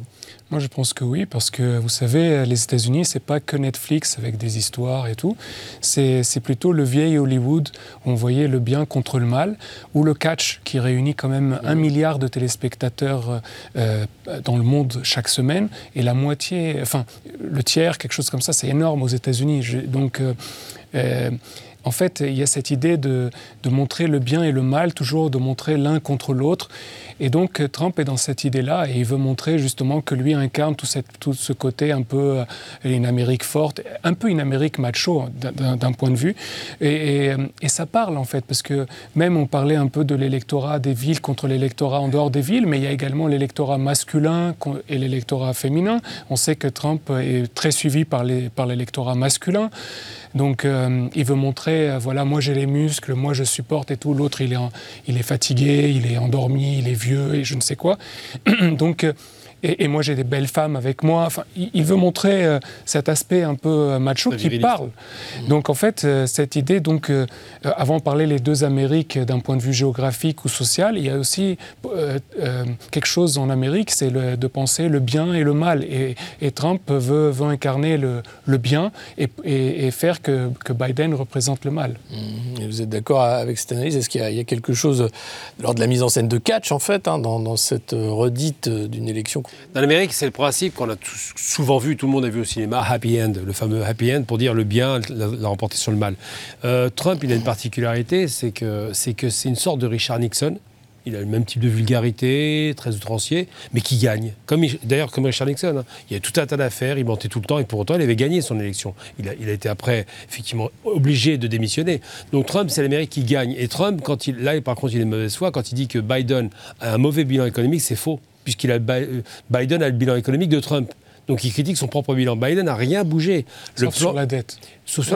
Moi, je pense que oui, parce que vous savez, les États-Unis, c'est pas que Netflix avec des histoires et tout. C'est plutôt le vieil Hollywood où on voyait le bien contre le mal, ou le catch qui réunit quand même un milliard de téléspectateurs euh, dans le monde chaque semaine, et la moitié, enfin, le tiers, quelque chose comme ça, c'est énorme aux États-Unis. Donc, euh, euh, en fait, il y a cette idée de, montrer le bien et le mal, toujours de montrer l'un contre l'autre. Et donc Trump est dans cette idée-là et il veut montrer justement que lui incarne tout, ce côté un peu euh, une Amérique forte, un peu une Amérique macho d'un point de vue. Et, ça parle en fait, parce que même on parlait un peu de l'électorat des villes contre l'électorat en dehors des villes, mais il y a également l'électorat masculin et l'électorat féminin. On sait que Trump est très suivi par l'électorat masculin. Donc euh, il veut montrer, euh, voilà, moi j'ai les muscles, moi je supporte et tout. L'autre, il est, il est fatigué, il est endormi, il est vieux et je ne sais quoi. Donc et, moi j'ai des belles femmes avec moi. Enfin, il, veut montrer euh, cet aspect un peu euh, macho qui parle. Mmh. Donc en fait, euh, cette idée, donc, avant de parler les deux Amériques d'un point de vue géographique ou social, il y a aussi quelque chose en Amérique, c'est de penser le bien et le mal. Et, Trump veut, veut, incarner le, le bien et, et, faire que, que, Biden représente le mal. Mmh. vous êtes d'accord avec cette analyse? Est-ce qu'il y, a quelque chose lors de la mise en scène de catch, en fait, hein, dans, dans cette redite d'une élection dans l'Amérique, c'est le principe qu'on a souvent vu, tout le monde a vu au cinéma, happy end, le fameux happy end pour dire le bien l'a remporté sur le mal. Euh, Trump, il a une particularité, c'est que c'est une sorte de Richard Nixon. Il a le même type de vulgarité, très outrancier, mais qui gagne. D'ailleurs, comme Richard Nixon. Hein. Il y a tout un tas d'affaires, il mentait tout le temps, et pour autant, il avait gagné son élection. Il a, il a été après, effectivement, obligé de démissionner. Donc Trump, c'est l'Amérique qui gagne. Et Trump, quand il, là, par contre, il est de mauvaise foi, quand il dit que Biden a un mauvais bilan économique, c'est faux puisqu'il a Biden a le bilan économique de Trump. Donc il critique son propre bilan. Biden n'a rien bougé. Le sur la dette.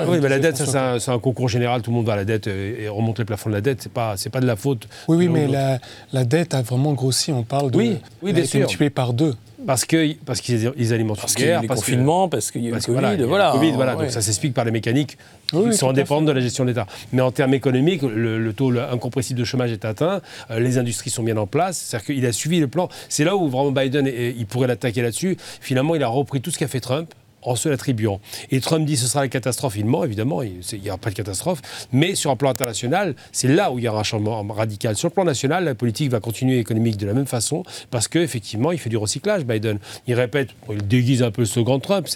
Oui, mais la dette, c'est un, concours général. Tout le monde va à la dette et remonte les plafonds de la dette. C'est pas, c'est pas de la faute. Oui, oui, mais la, la, dette a vraiment grossi. On parle de. Oui, oui bien sûr. multipliée par deux. parce que parce qu'ils alimentent parce une guerre, parce parce qu'il y a eu le parce que Covid, voilà, il y a le voilà. Covid, voilà. Ouais. Donc ça s'explique par les mécaniques Oui, qui sont tout à indépendantes de la gestion de l'État. Mais en termes économiques, le, le taux incompressible de chômage est atteint, euh, les industries sont bien en place, c'est-à-dire qu'il a suivi le plan. C'est là où vraiment Biden, est- il pourrait l'attaquer là-dessus. Finalement, il a repris tout ce qu'a fait Trump en se l'attribuant. Et Trump dit ce sera la catastrophe. Il ment, évidemment, il n'y aura pas de catastrophe. Mais sur un plan international, c'est là où il y aura un changement radical. Sur le plan national, la politique va continuer économique de la même façon parce qu'effectivement, il fait du recyclage, Biden. Il répète, il déguise un peu le slogan de Trump,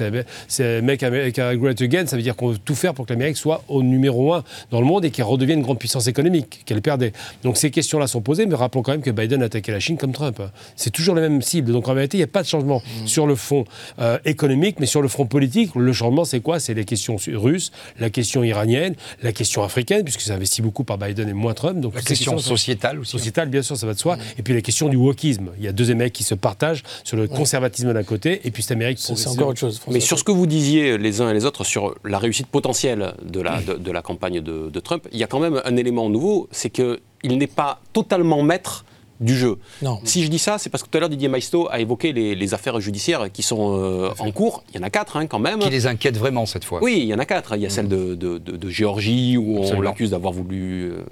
c'est Make America Great Again, ça veut dire qu'on veut tout faire pour que l'Amérique soit au numéro un dans le monde et qu'elle redevienne une grande puissance économique, qu'elle perdait. Donc ces questions-là sont posées, mais rappelons quand même que Biden a attaqué la Chine comme Trump. hein. C'est toujours la même cible. Donc en vérité, il n'y a pas de changement sur le front euh, économique, mais sur le front politique, le changement, c'est quoi? C'est les questions russes, la question iranienne, la question africaine, puisque c'est investi beaucoup par Biden et moins Trump. Donc La question sociétale aussi. Sociétale, bien sûr, ça va de soi. Et puis la question du wokisme. Il y a deux mecs qui se partagent sur le conservatisme d'un côté et puis cette Amérique C'est encore autre chose. François. Mais sur ce que vous disiez les uns et les autres sur la réussite potentielle de la, de, de la campagne de, de Trump, il y a quand même un élément nouveau, c'est qu'il n'est pas totalement maître du jeu. Non. Si je dis ça, c'est parce que tout à l'heure Didier Maisto a évoqué les, les affaires judiciaires qui sont euh, en cours. Il y en a quatre hein, quand même. Qui les inquiète vraiment cette fois. Oui, il y en a quatre. Il y a celle de, de- de- de Géorgie où on l'accuse d'avoir voulu euh,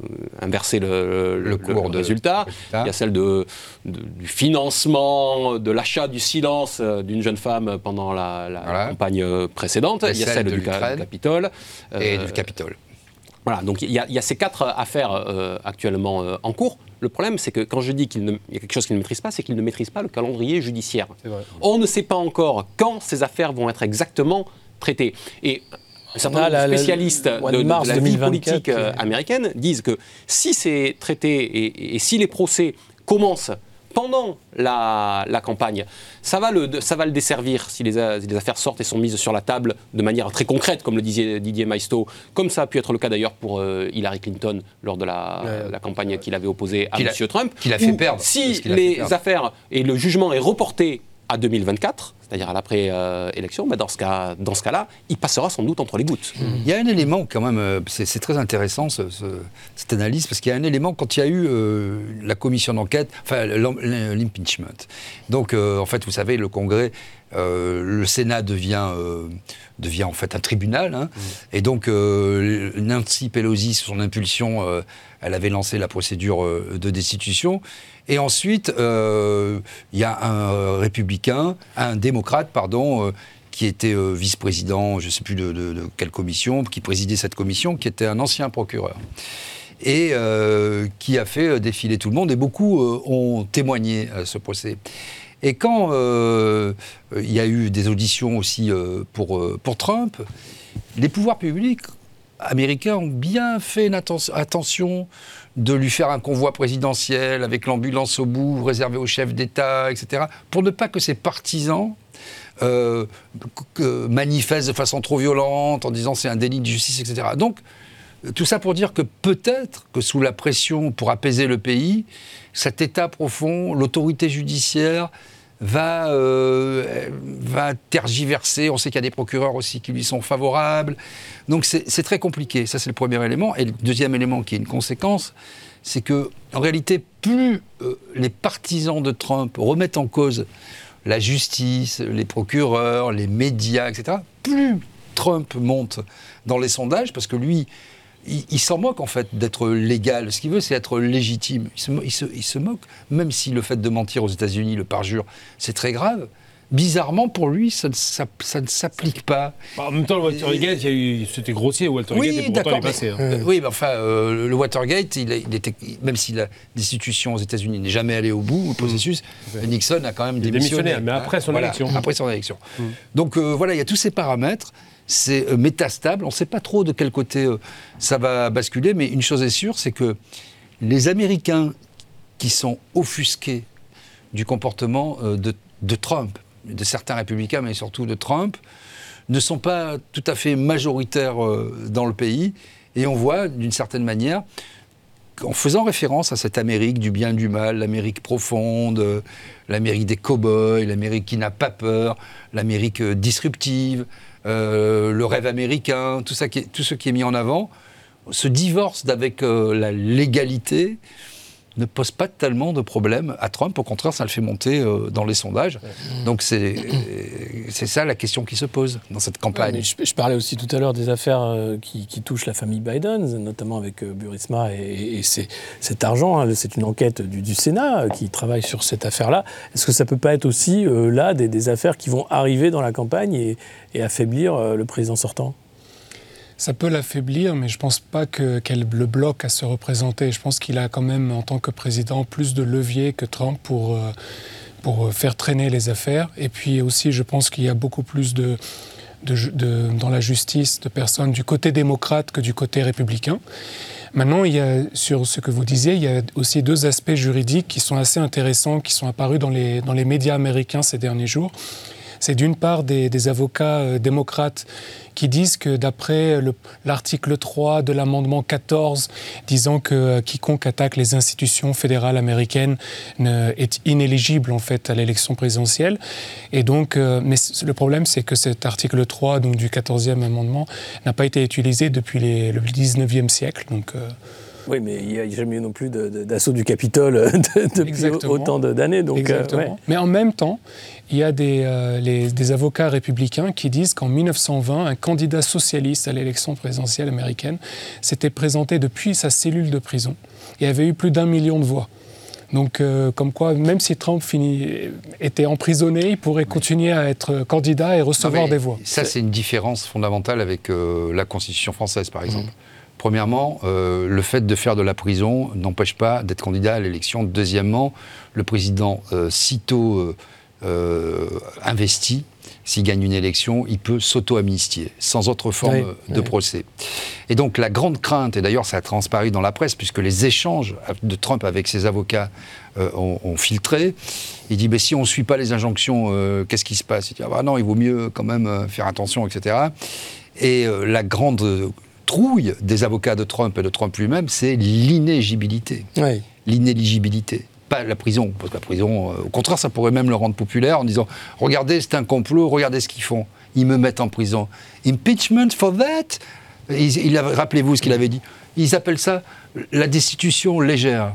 inverser le, Le cours de- résultat. résultat. Il y a celle de, de- du financement, de l'achat du silence euh, d'une jeune femme pendant la, la Voilà. campagne précédente. Et il y a celle celle de du, Ca- l'Ukraine. du Capitole. Et Euh, du Capitole. Voilà, donc il y, a, il y a ces quatre affaires euh, actuellement euh, en cours. Le problème, c'est que quand je dis qu'il y a quelque chose qu'il ne maîtrise pas, c'est qu'il ne maîtrise pas le calendrier judiciaire. C'est vrai. On ne sait pas encore quand ces affaires vont être exactement traitées. Et un certain On a nombre de la- la- spécialistes de, mars la vie 2024, politique euh, américaine disent que si c'est traité et, et si les procès commencent pendant la, la campagne, ça va, le, ça va le desservir si les, a- si les affaires sortent et sont mises sur la table de manière très concrète, comme le disait Didier Maisto, comme ça a pu être le cas d'ailleurs pour euh, Hillary Clinton lors de la, campagne qu'il avait opposée à M. Trump. qu'il a fait perdre, Si fait les perdre. affaires et le jugement est reporté à 2024, c'est-à-dire à l'après-élection, bah dans ce cas- cas-là, il passera sans doute entre les gouttes. Il y a un élément quand même, euh, c'est très intéressant ce- ce- cette analyse, parce qu'il y a un élément quand il y a eu euh, la commission d'enquête, enfin l'im- l'impeachment. Donc euh, en fait, vous savez, le Congrès, euh, le Sénat devient, devient en fait un tribunal, hein. et donc Nancy Pelosi, sous son impulsion, elle avait lancé la procédure de destitution. Et ensuite, euh, il y a un républicain, un démocrate, pardon, euh, qui était euh, vice-président, je ne sais plus de, quelle commission, qui présidait cette commission, qui était un ancien procureur. Et qui a fait défiler tout le monde, et beaucoup ont témoigné à ce procès. Et quand il y a eu des auditions aussi pour, Trump, les pouvoirs publics américains ont bien fait une atten- attention de lui faire un convoi présidentiel avec l'ambulance au bout, réservé au chef d'État, etc., pour ne pas que ses partisans euh, manifestent de façon trop violente en disant c'est un délit de justice, etc. Donc, tout ça pour dire que peut-être que sous la pression pour apaiser le pays, cet État profond, l'autorité judiciaire, va, euh, va tergiverser. On sait qu'il y a des procureurs aussi qui lui sont favorables. Donc c'est très compliqué. Ça, c'est le premier élément. Et le deuxième élément qui est une conséquence, c'est que en réalité, plus euh, les partisans de Trump remettent en cause la justice, les procureurs, les médias, etc., plus Trump monte dans les sondages, parce que lui, il, il s'en moque en fait d'être légal. Ce qu'il veut, c'est être légitime. Il se, mo- il se- il se moque, même si le fait de mentir aux États-Unis, le parjure, c'est très grave. Bizarrement, pour lui, ça ne, s'app- ça ne s'applique pas. Bah, En même temps, le Watergate, c'était grossier, Watergate, et Oui, pourtant il d'accord. est passé. hein. euh, oui, mais enfin, euh, le Watergate, il, a- il était, même si la destitution aux États-Unis n'est jamais allée au bout, le processus, Nixon a quand même démissionné. démissionné, mais après son élection. Après son élection. Donc euh, voilà, il y a tous ces paramètres. C'est euh, métastable. On ne sait pas trop de quel côté euh, ça va basculer, mais une chose est sûre, c'est que les Américains qui sont offusqués du comportement euh, de, Trump, de certains républicains, mais surtout de Trump, ne sont pas tout à fait majoritaires dans le pays. Et on voit, d'une certaine manière, en faisant référence à cette Amérique du bien du mal, l'Amérique profonde, l'Amérique des cow-boys, l'Amérique qui n'a pas peur, l'Amérique disruptive, euh, le rêve américain, tout, ça tout ce qui est mis en avant, se divorce d'avec euh, la légalité ne pose pas tellement de problèmes à Trump. Au contraire, ça le fait monter euh, dans les sondages. Donc c'est ça la question qui se pose dans cette campagne. je, parlais aussi tout à l'heure des affaires euh, qui, touchent la famille Biden, notamment avec euh, Burisma et, cet argent. Hein. c'est une enquête du, Sénat qui travaille sur cette affaire-là. Est-ce que ça peut pas être aussi là des, affaires qui vont arriver dans la campagne et, affaiblir le président sortant? Ça peut l'affaiblir, mais je ne pense pas qu'elle le bloque à se représenter. Je pense qu'il a quand même, en tant que président, plus de leviers que Trump pour, euh, pour faire traîner les affaires. Et puis aussi, je pense qu'il y a beaucoup plus de, de, dans la justice de personnes du côté démocrate que du côté républicain. Maintenant, il y a, sur ce que vous disiez, il y a aussi deux aspects juridiques qui sont assez intéressants, qui sont apparus dans les, dans les médias américains ces derniers jours c'est d'une part des, avocats euh, démocrates qui disent que d'après l'article 3 de l'amendement 14, disant que euh, quiconque attaque les institutions fédérales américaines est inéligible en fait à l'élection présidentielle. Et donc, euh, mais le problème, c'est que cet article 3 donc, du 14e amendement n'a pas été utilisé depuis le 19e siècle. Donc, oui, mais il n'y a jamais eu non plus d'assaut du Capitole euh, depuis autant d'années. Donc, euh, Mais en même temps, il y a des, euh, des avocats républicains qui disent qu'en 1920, un candidat socialiste à l'élection présidentielle américaine s'était présenté depuis sa cellule de prison et avait eu plus d'un million de voix. Donc, comme quoi, même si Trump finit, était emprisonné, il pourrait continuer à être candidat et recevoir des voix. Ça, c'est une différence fondamentale avec la Constitution française, par exemple. Mmh. Premièrement, euh, le fait de faire de la prison n'empêche pas d'être candidat à l'élection. Deuxièmement, le président, euh, sitôt euh, investi, s'il gagne une élection, il peut s'auto-amnistier, sans autre forme de procès. Et donc la grande crainte, et d'ailleurs ça a transparu dans la presse, puisque les échanges de Trump avec ses avocats ont, filtré, il dit, si on ne suit pas les injonctions, qu'est-ce qui se passe? Il dit, ah bah non, il vaut mieux quand même faire attention, etc. Et la grande trouille des avocats de Trump et de Trump lui-même, c'est l'inéligibilité. L'inéligibilité. Pas la prison, parce que la prison, euh, au contraire, ça pourrait même le rendre populaire en disant Regardez, c'est un complot, regardez ce qu'ils font. Ils me mettent en prison. Impeachment for that? Il, Rappelez-vous ce qu'il avait dit. Ils appellent ça la destitution légère.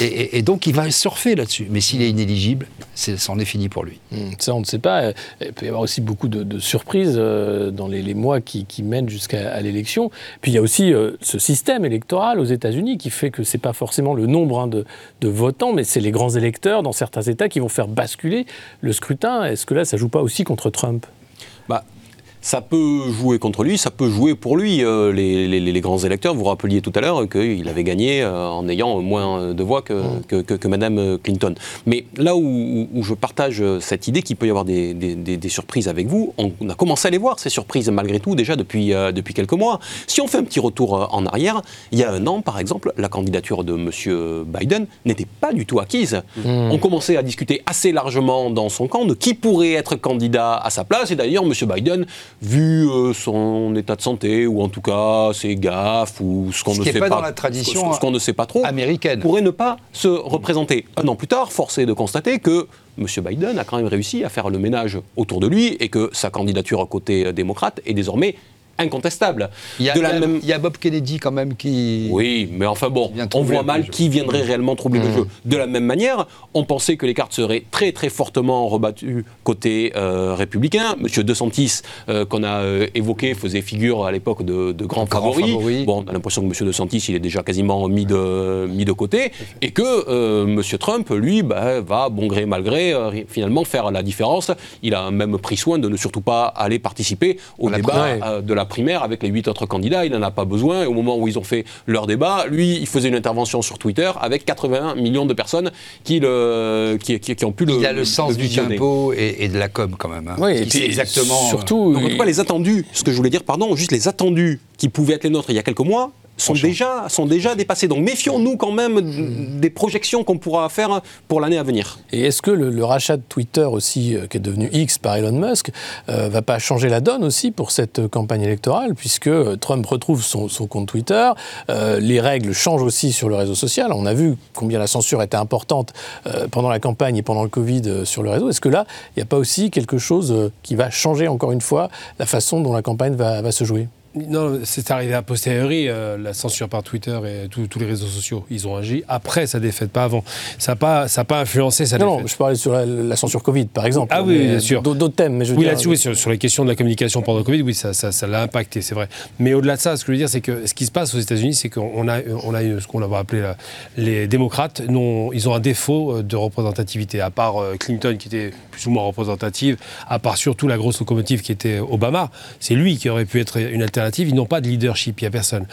Et, donc, il va surfer là-dessus. Mais s'il est inéligible, c'en est, fini pour lui. Hmm, ça, on ne sait pas. Il peut y avoir aussi beaucoup de, surprises euh, dans les, mois qui, mènent jusqu'à l'élection. Puis il y a aussi euh, ce système électoral aux États-Unis qui fait que ce n'est pas forcément le nombre hein, de, votants, mais c'est les grands électeurs dans certains États qui vont faire basculer le scrutin. Est-ce que là, ça ne joue pas aussi contre Trump? Bah, ça peut jouer contre lui, ça peut jouer pour lui. Euh, les, grands électeurs, vous rappeliez tout à l'heure qu'il avait gagné euh, en ayant moins de voix que, que, que, Madame Clinton. Mais là où, je partage cette idée qu'il peut y avoir des, surprises avec vous, on, a commencé à les voir, ces surprises, malgré tout, déjà depuis, euh, depuis quelques mois. Si on fait un petit retour en arrière, il y a un an, par exemple, la candidature de M. Biden n'était pas du tout acquise. Mmh. On commençait à discuter assez largement dans son camp de qui pourrait être candidat à sa place, et d'ailleurs, M. Biden vu euh, son état de santé, ou en tout cas ses gaffes, ou ce qu'on ne sait pas, dans la tradition ce, qu'on ne sait pas trop, américaine, pourrait ne pas se représenter. Un an plus tard, force est de constater que M. Biden a quand même réussi à faire le ménage autour de lui et que sa candidature côté démocrate est désormais incontestable. Il y, a, même... il y, a, Bob Kennedy quand même qui... Oui, mais enfin bon, on voit mal qui viendrait réellement troubler le mmh. jeu. De la même manière, on pensait que les cartes seraient très très fortement rebattues côté euh, républicain. Monsieur De Santis, euh, qu'on a euh, évoqué, faisait figure à l'époque de, de grands favoris. Bon, on a l'impression que Monsieur De Santis, il est déjà quasiment mis de, mis de côté. Et que Monsieur Trump, lui, bah, va, bon gré, mal gré, finalement faire la différence. Il a même pris soin de ne surtout pas aller participer au débat de la primaire avec les huit autres candidats. Il n'en a pas besoin. Et au moment où ils ont fait leur débat, lui, il faisait une intervention sur Twitter avec 81 millions de personnes qui, le, qui, qui, ont pu le. Il a le sens du tempo et, de la com quand même. Hein. Oui, et puis exactement. Surtout. Donc, en tout cas, les attendus, ce que je voulais dire, pardon, juste les attendus qui pouvaient être les nôtres il y a quelques mois, sont déjà, sont déjà dépassés. Donc méfions-nous quand même des projections qu'on pourra faire pour l'année à venir. Et est-ce que le, rachat de Twitter aussi, euh, qui est devenu X par Elon Musk, euh, va pas changer la donne aussi pour cette campagne électorale, puisque euh, Trump retrouve son, compte Twitter, les règles changent aussi sur le réseau social. On a vu combien la censure était importante pendant la campagne et pendant le Covid sur le réseau. Est-ce que là, il n'y a pas aussi quelque chose qui va changer encore une fois la façon dont la campagne va se jouer? Non, c'est arrivé a posteriori, euh, la censure par Twitter et tous les réseaux sociaux. Ils ont agi après sa défaite, pas avant. Ça n'a pas, ça pas influencé sa défaite. Non, je parlais sur la, censure Covid, par exemple. Ah oui, bien sûr. D'autres thèmes, mais je veux Oui, dire, là-dessus, oui, sur, sur, les questions de la communication pendant le Covid, oui, ça, ça, ça l'a impacté, c'est vrai. Mais au-delà de ça, ce que je veux dire, c'est que ce qui se passe aux États-Unis, c'est qu'on a, on a ce qu'on va appeler les démocrates, non, ils ont un défaut euh, de représentativité, à part euh, Clinton qui était plus ou moins représentative, à part surtout la grosse locomotive qui était Obama. C'est lui qui aurait pu être une alternative. Ils n'ont pas de leadership, il n'y a personne.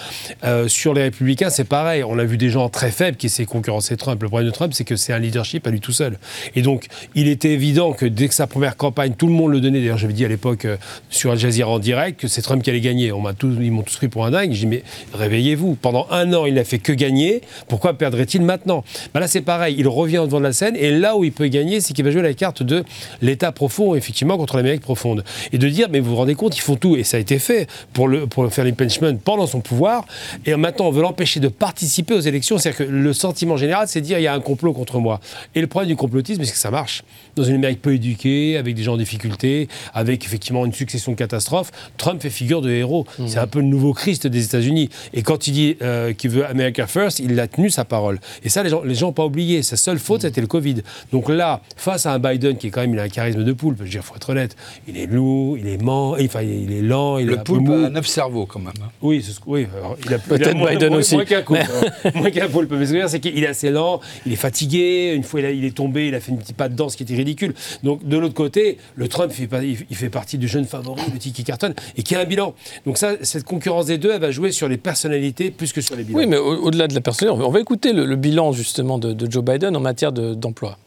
Euh, sur les républicains, c'est pareil. On a vu des gens très faibles qui essaient de concurrencer Trump. Le problème de Trump, c'est que c'est un leadership à lui tout seul. Et donc, il était évident que dès que sa première campagne, tout le monde le donnait. D'ailleurs, j'avais dit à l'époque euh, sur Al Jazeera en direct que c'est Trump qui allait gagner. On tous, ils m'ont tous pris pour un dingue. J'ai dit, mais réveillez-vous. Pendant un an, il n'a fait que gagner. Pourquoi perdrait-il maintenant? Ben Là, c'est pareil. Il revient devant de la scène. Et là où il peut gagner, c'est qu'il va jouer la carte de l'État profond, effectivement, contre l'Amérique profonde. Et de dire, mais vous vous rendez compte, ils font tout. Et ça a été fait pour, le, pour faire l'impeachment pendant son pouvoir, et maintenant on veut l'empêcher de participer aux élections. C'est-à-dire que le sentiment général, c'est dire il y a un complot contre moi. Et le problème du complotisme, c'est que ça marche. Dans une Amérique peu éduquée, avec des gens en difficulté, avec effectivement une succession de catastrophes, Trump fait figure de héros. Mmh. C'est un peu le nouveau Christ des États-Unis. Et quand il dit euh, qu'il veut America First, il a tenu sa parole. Et ça, les gens n'ont les gens pas oublié. Sa seule faute, mmh. c'était le Covid. Donc là, face à un Biden qui est quand même il a un charisme de poulpe, je veux dire, faut être honnête, il est lourd, il est ment, enfin, il est lent, il le est poulpe à cerveau quand même. Hein. Oui, ce, oui alors, il a peut-être Biden moins, aussi. Moins qu'un qu Paul Pemesguer, c'est qu'il est assez lent, il est fatigué. Une fois, il, est tombé, il a fait une petite patte danse qui était ridicule. Donc de l'autre côté, le Trump il fait partie du jeune favori, le qui cartonne et qui a un bilan. Donc ça, cette concurrence des deux, elle va jouer sur les personnalités plus que sur les bilans. Oui, mais au-delà de la personnalité, on va écouter le, bilan justement de, Joe Biden en matière d'emploi.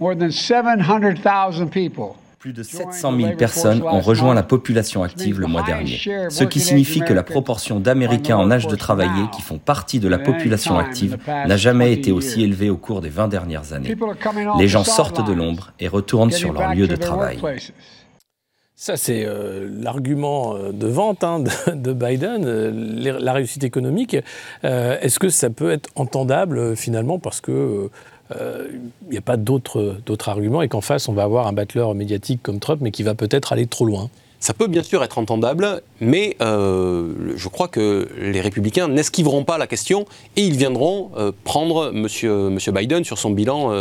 More than 700,000 people plus de 700 000 personnes ont rejoint la population active le mois dernier, ce qui signifie que la proportion d'Américains en âge de travailler qui font partie de la population active n'a jamais été aussi élevée au cours des 20 dernières années. Les gens sortent de l'ombre et retournent sur leur lieu de travail. Ça, c'est euh, l'argument euh, de vente hein, de, Biden, euh, la réussite économique. Est-ce que ça peut être entendable finalement parce que il euh, n'y a pas d'autres arguments et qu'en face, on va avoir un battleur médiatique comme Trump, mais qui va peut-être aller trop loin. Ça peut bien sûr être entendable, mais euh, je crois que les républicains n'esquiveront pas la question et ils viendront euh, prendre monsieur, monsieur, Biden sur son bilan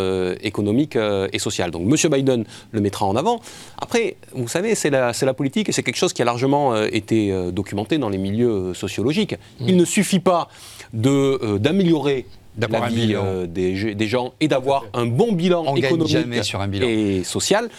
économique et social. Donc M. Biden le mettra en avant. Après, vous savez, c'est la, la, politique et c'est quelque chose qui a largement été documenté dans les milieux sociologiques. Mmh. Il ne suffit pas d'améliorer la vie euh, des, des, gens et d'avoir un bon bilan économique sur un bilan. et social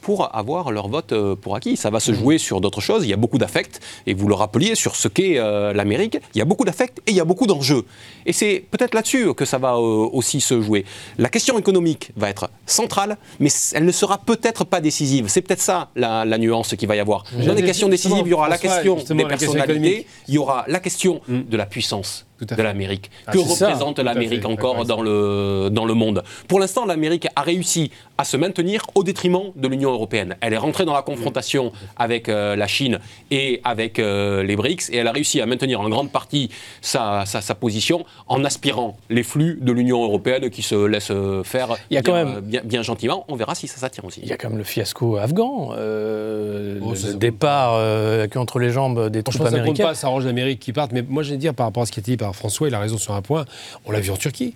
pour avoir leur vote euh, pour acquis. Ça va se jouer sur d'autres choses. Il y a beaucoup d'affect, et vous le rappeliez sur ce qu'est euh, l'Amérique. Il y a beaucoup d'affect et il y a beaucoup d'enjeux. Et c'est peut-être là-dessus que ça va aussi se jouer. La question économique va être centrale, mais elle ne sera peut-être pas décisive. C'est peut-être ça la, nuance qu'il va y avoir. Dans les questions décisives, il y aura la question des personnalités, il y aura la question mm. de la puissance de l'Amérique. Ah, que représente l'Amérique encore dans le, dans le monde? Pour l'instant, l'Amérique a réussi à se maintenir au détriment de l'Union européenne. Elle est rentrée dans la confrontation avec euh, la Chine et avec euh, les BRICS et elle a réussi à maintenir en grande partie sa, sa, position en aspirant les flux de l'Union européenne qui se laissent faire Il y a bien, quand même... bien, gentiment. On verra si ça s'attire aussi. Il y a quand même le fiasco afghan, euh, oh, le départ entre les jambes des troupes américaines. Ça, ça arrange l'Amérique qui parte, mais moi je vais dire par rapport à ce qui était dit par François, il a raison sur un point. On l'a vu en Turquie.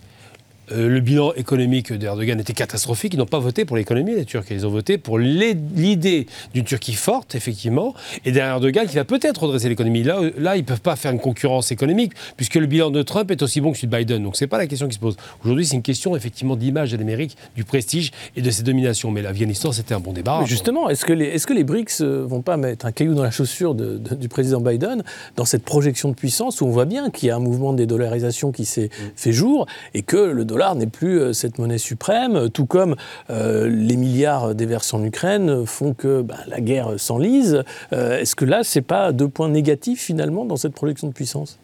Euh, le bilan économique d'Erdogan était catastrophique. Ils n'ont pas voté pour l'économie des Turcs. Ils ont voté pour l'idée d'une Turquie forte, effectivement, et d'un Erdogan qui va peut-être redresser l'économie. Là, là, ils ne peuvent pas faire une concurrence économique, puisque le bilan de Trump est aussi bon que celui de Biden. Donc, ce n'est pas la question qui se pose. Aujourd'hui, c'est une question, effectivement, d'image de l'Amérique, du prestige et de ses dominations. Mais l'Afghanistan, c'était un bon débat. justement, est-ce que, les, est -ce que les BRICS ne euh, vont pas mettre un caillou dans la chaussure du président Biden dans cette projection de puissance où on voit bien qu'il y a un mouvement de dédollarisation qui s'est mm. fait jour et que le dollar n'est plus euh, cette monnaie suprême, tout comme euh, les milliards déversés en Ukraine font que bah, la guerre s'enlise. Euh, est-ce que là, ce n'est pas deux points négatifs finalement dans cette projection de puissance?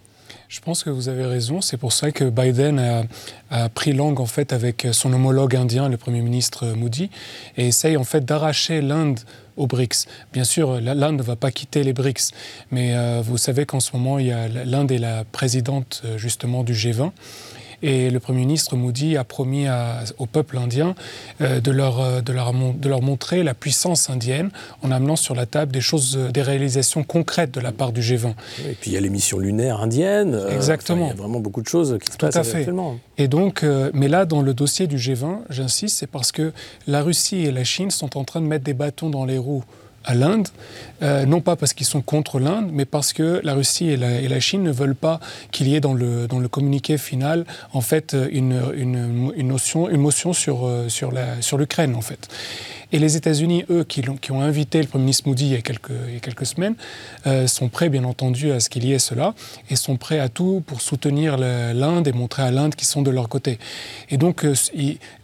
Je pense que vous avez raison. C'est pour ça que Biden a, pris langue en fait avec son homologue indien, le Premier ministre Modi, et essaye en fait d'arracher l'Inde aux BRICS. Bien sûr, l'Inde ne va pas quitter les BRICS, mais vous savez qu'en ce moment, l'Inde est la présidente justement du G20. Et le Premier ministre Modi a promis au peuple indien de, leur, de, leur, de leur montrer la puissance indienne en amenant sur la table des choses, des réalisations concrètes de la part du G20. Et puis il y a les missions lunaires indiennes. Exactement. il y a vraiment beaucoup de choses qui se Tout passent à fait. actuellement. Et donc, mais là, dans le dossier du G20, j'insiste, c'est parce que la Russie et la Chine sont en train de mettre des bâtons dans les roues à l'Inde, euh, non pas parce qu'ils sont contre l'Inde, mais parce que la Russie et la, Chine ne veulent pas qu'il y ait dans le, dans le communiqué final en fait une, une, une notion, une motion sur, euh, sur, la, sur l'Ukraine en fait. Et les États-Unis, eux, qui, ont invité le Premier ministre Moody il y a quelques, semaines, euh, sont prêts, bien entendu, à ce qu'il y ait cela, et sont prêts à tout pour soutenir l'Inde et montrer à l'Inde qu'ils sont de leur côté. Et donc, euh,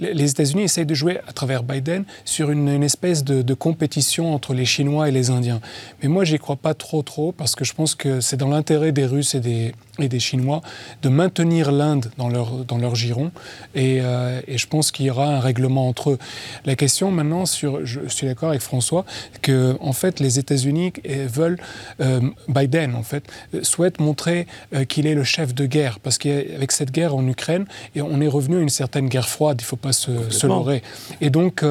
les États-Unis essayent de jouer, à travers Biden, sur une, espèce de, compétition entre les Chinois et les Indiens. Mais moi, j'y crois pas trop, trop, parce que je pense que c'est dans l'intérêt des Russes et des, Chinois de maintenir l'Inde dans leur, dans leur giron. Et, euh, et je pense qu'il y aura un règlement entre eux. La question maintenant, sur, je suis d'accord avec François, que en fait les États-Unis veulent, euh, Biden en fait, souhaite montrer euh, qu'il est le chef de guerre, parce qu'avec cette guerre en Ukraine, et on est revenu à une certaine guerre froide, il ne faut pas se, se leurrer. Et donc,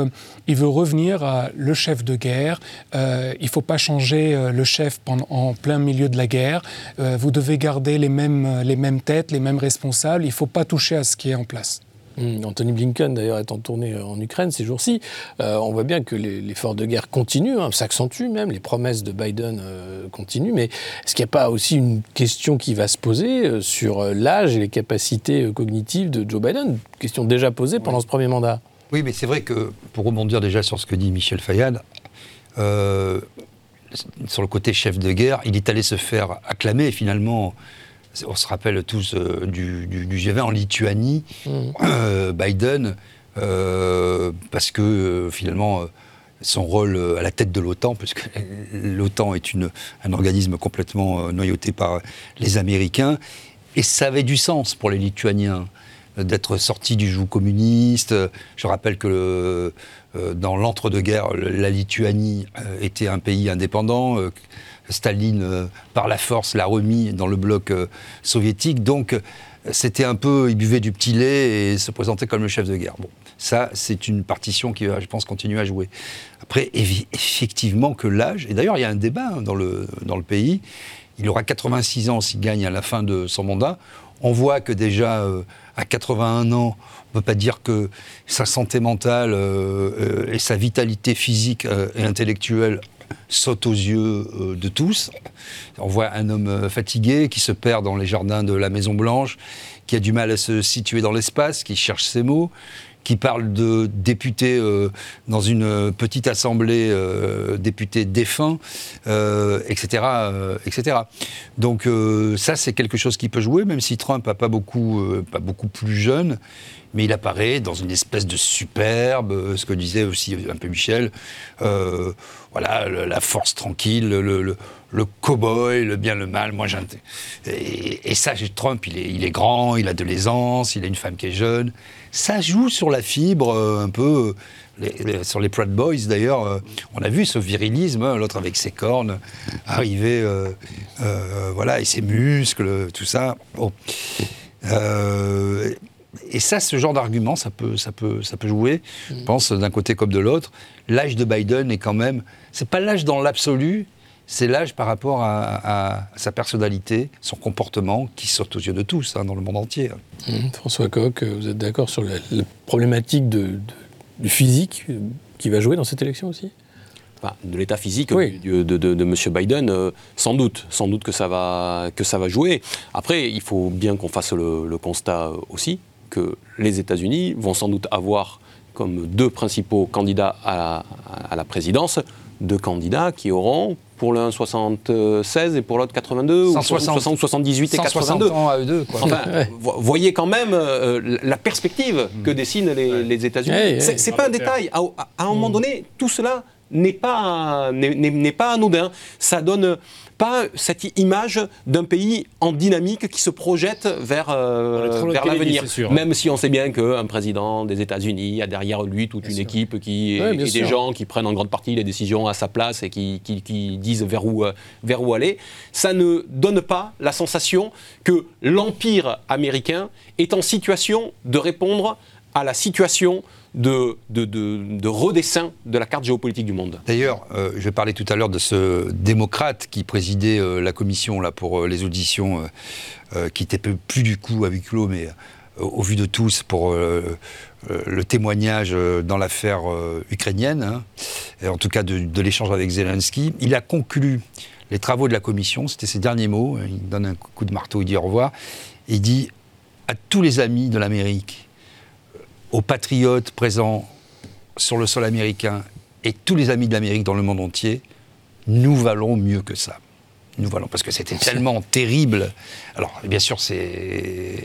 il veut revenir à le chef de guerre. il ne faut pas changer le chef pendant, en plein milieu de la guerre. vous devez garder les mêmes, les mêmes têtes, les mêmes responsables. Il ne faut pas toucher à ce qui est en place. Mmh, Anthony Blinken, d'ailleurs, est en tournée euh, en Ukraine ces jours-ci. Euh, on voit bien que l'effort de guerre continue, hein, s'accentue même, les promesses de Biden euh, continuent. Mais est-ce qu'il n'y a pas aussi une question qui va se poser sur l'âge et les capacités cognitives de Joe Biden? Question déjà posée pendant ce premier mandat. Oui, mais c'est vrai que, pour rebondir déjà sur ce que dit Michel Fayad, sur le côté chef de guerre, il est allé se faire acclamer finalement on se rappelle tous euh, du, G20 en Lituanie, mmh. euh, Biden, euh, parce que finalement son rôle à la tête de l'OTAN, puisque l'OTAN est un organisme complètement noyauté par les Américains, et ça avait du sens pour les Lituaniens d'être sortis du joug communiste. Je rappelle que dans l'entre-deux-guerres, la Lituanie était un pays indépendant Staline, euh, par la force, l'a remis dans le bloc euh, soviétique. Donc, c'était un peu, il buvait du petit lait et se présentait comme le chef de guerre. Bon, ça, c'est une partition qui va, je pense, continuer à jouer. Après, effectivement, que l'âge, et d'ailleurs, il y a un débat hein, dans, le, dans le pays, il aura 86 ans s'il gagne à la fin de son mandat. On voit que déjà, euh, à 81 ans, on ne peut pas dire que sa santé mentale et sa vitalité physique et intellectuelle saute aux yeux euh, de tous. On voit un homme euh, fatigué qui se perd dans les jardins de la Maison Blanche, qui a du mal à se situer dans l'espace, qui cherche ses mots, qui parle de députés euh, dans une petite assemblée, députés défunts, etc., etc. Donc ça, c'est quelque chose qui peut jouer, même si Trump n'a pas beaucoup, pas beaucoup plus jeune mais il apparaît dans une espèce de superbe, euh, ce que disait aussi un peu Michel, euh, voilà, la force tranquille, le, le, cow-boy, le bien, le mal. Moi, et, et, ça, Trump, il est, grand, il a de l'aisance, il a une femme qui est jeune. Ça joue sur la fibre euh, un peu. sur les Proud Boys, d'ailleurs, on a vu ce virilisme, hein, l'autre avec ses cornes, arriver, voilà, et ses muscles, tout ça. Et ça, ce genre d'argument, ça peut, ça, peut, ça peut jouer, je pense, d'un côté comme de l'autre. L'âge de Biden est quand même. C'est pas l'âge dans l'absolu, c'est l'âge par rapport à, sa personnalité, son comportement, qui saute aux yeux de tous, hein, dans le monde entier. Mm. François Coq, vous êtes d'accord sur la, problématique de, du physique qui va jouer dans cette élection aussi? De l'état physique de, de, M. Biden, euh, sans doute, sans doute que ça va, que ça va jouer. Après, il faut bien qu'on fasse le, constat aussi que les États-Unis vont sans doute avoir comme deux principaux candidats à la, présidence, deux candidats qui auront pour l'un 76 et pour l'autre 82 ou 78 et 82. ans à eux deux. Enfin, voyez quand même euh, la perspective que dessinent les, États-Unis. c'est pas un détail. À, un moment donné, tout cela n'est pas, n'est pas anodin. Ça donne pas cette image d'un pays en dynamique qui se projette vers, euh, vers l'avenir. Même si on sait bien qu'un président des États-Unis a derrière lui toute une équipe qui, et, des gens qui prennent en grande partie les décisions à sa place et qui, qui, disent vers où, euh, vers où aller, ça ne donne pas la sensation que l'empire américain est en situation de répondre à la situation de, de, redessin de la carte géopolitique du monde. D'ailleurs, euh, je parlais tout à l'heure de ce démocrate qui présidait euh, la commission là, pour euh, les auditions, qui n'était plus du coup à huis clos, mais au vu de tous pour le témoignage dans l'affaire ukrainienne, hein, en tout cas de, l'échange avec Zelensky. Il a conclu les travaux de la commission, c'était ses derniers mots, il donne un coup de marteau, il dit au revoir, il dit à tous les amis de l'Amérique, aux patriotes présents sur le sol américain et tous les amis de l'Amérique dans le monde entier, nous valons mieux que ça. Nous valons, parce que c'était tellement terrible. Alors, bien sûr, c'est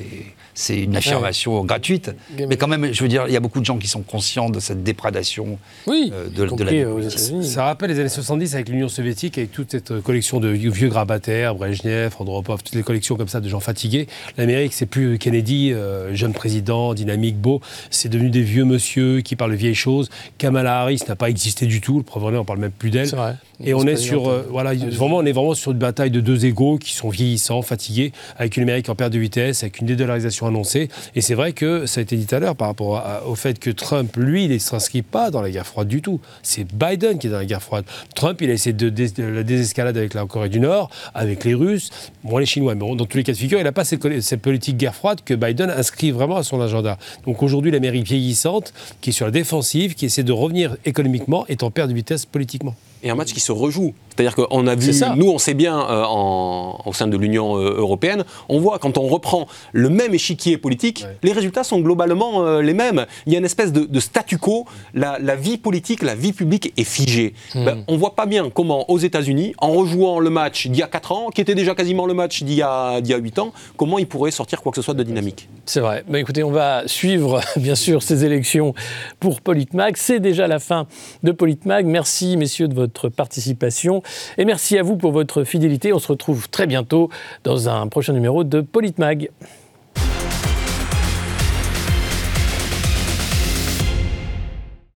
c'est une affirmation gratuite. Mais quand même, je veux dire, il y a beaucoup de gens qui sont conscients de cette déprédation oui, euh, de, de, la euh, Ça rappelle les années 70 avec l'Union soviétique, avec toute cette collection de vieux grabataires, Brezhnev, Andropov, toutes les collections comme ça de gens fatigués. L'Amérique, c'est plus Kennedy, euh, jeune président, dynamique, beau. C'est devenu des vieux monsieur qui parlent de vieilles choses. Kamala Harris n'a pas existé du tout. Le preuve on parle même plus d'elle. C'est vrai. Et on est sur, voilà, vraiment, on est vraiment sur bataille de deux égaux qui sont vieillissants, fatigués, avec une Amérique en perte de vitesse, avec une dédollarisation annoncé. Et c'est vrai que ça a été dit tout à l'heure par rapport au fait que Trump, lui, il ne s'inscrit pas dans la guerre froide du tout. C'est Biden qui est dans la guerre froide. Trump, il a essayé de, la désescalade avec la Corée du Nord, avec les Russes, bon, les Chinois. Mais dans tous les cas de figure, il n'a pas cette, politique guerre froide que Biden inscrit vraiment à son agenda. Donc aujourd'hui, l'Amérique vieillissante, qui est sur la défensive, qui essaie de revenir économiquement, est en perte de vitesse politiquement et un match qui se rejoue. C'est-à-dire qu'on a vu, nous on sait bien euh, au sein de l'Union euh, européenne, on voit quand on reprend le même échiquier politique, les résultats sont globalement euh, les mêmes. Il y a une espèce de, statu quo, la, vie politique, la vie publique est figée. Hmm. Ben, on ne voit pas bien comment aux États-Unis, en rejouant le match d'il y a 4 ans, qui était déjà quasiment le match d'il y, a, 8 ans, comment il pourrait sortir quoi que ce soit de dynamique. C'est vrai. Ben, écoutez, on va suivre bien sûr ces élections pour Politmag. C'est déjà la fin de Politmag. Merci messieurs de participation. Et merci à vous pour votre fidélité. On se retrouve très bientôt dans un prochain numéro de Politmag.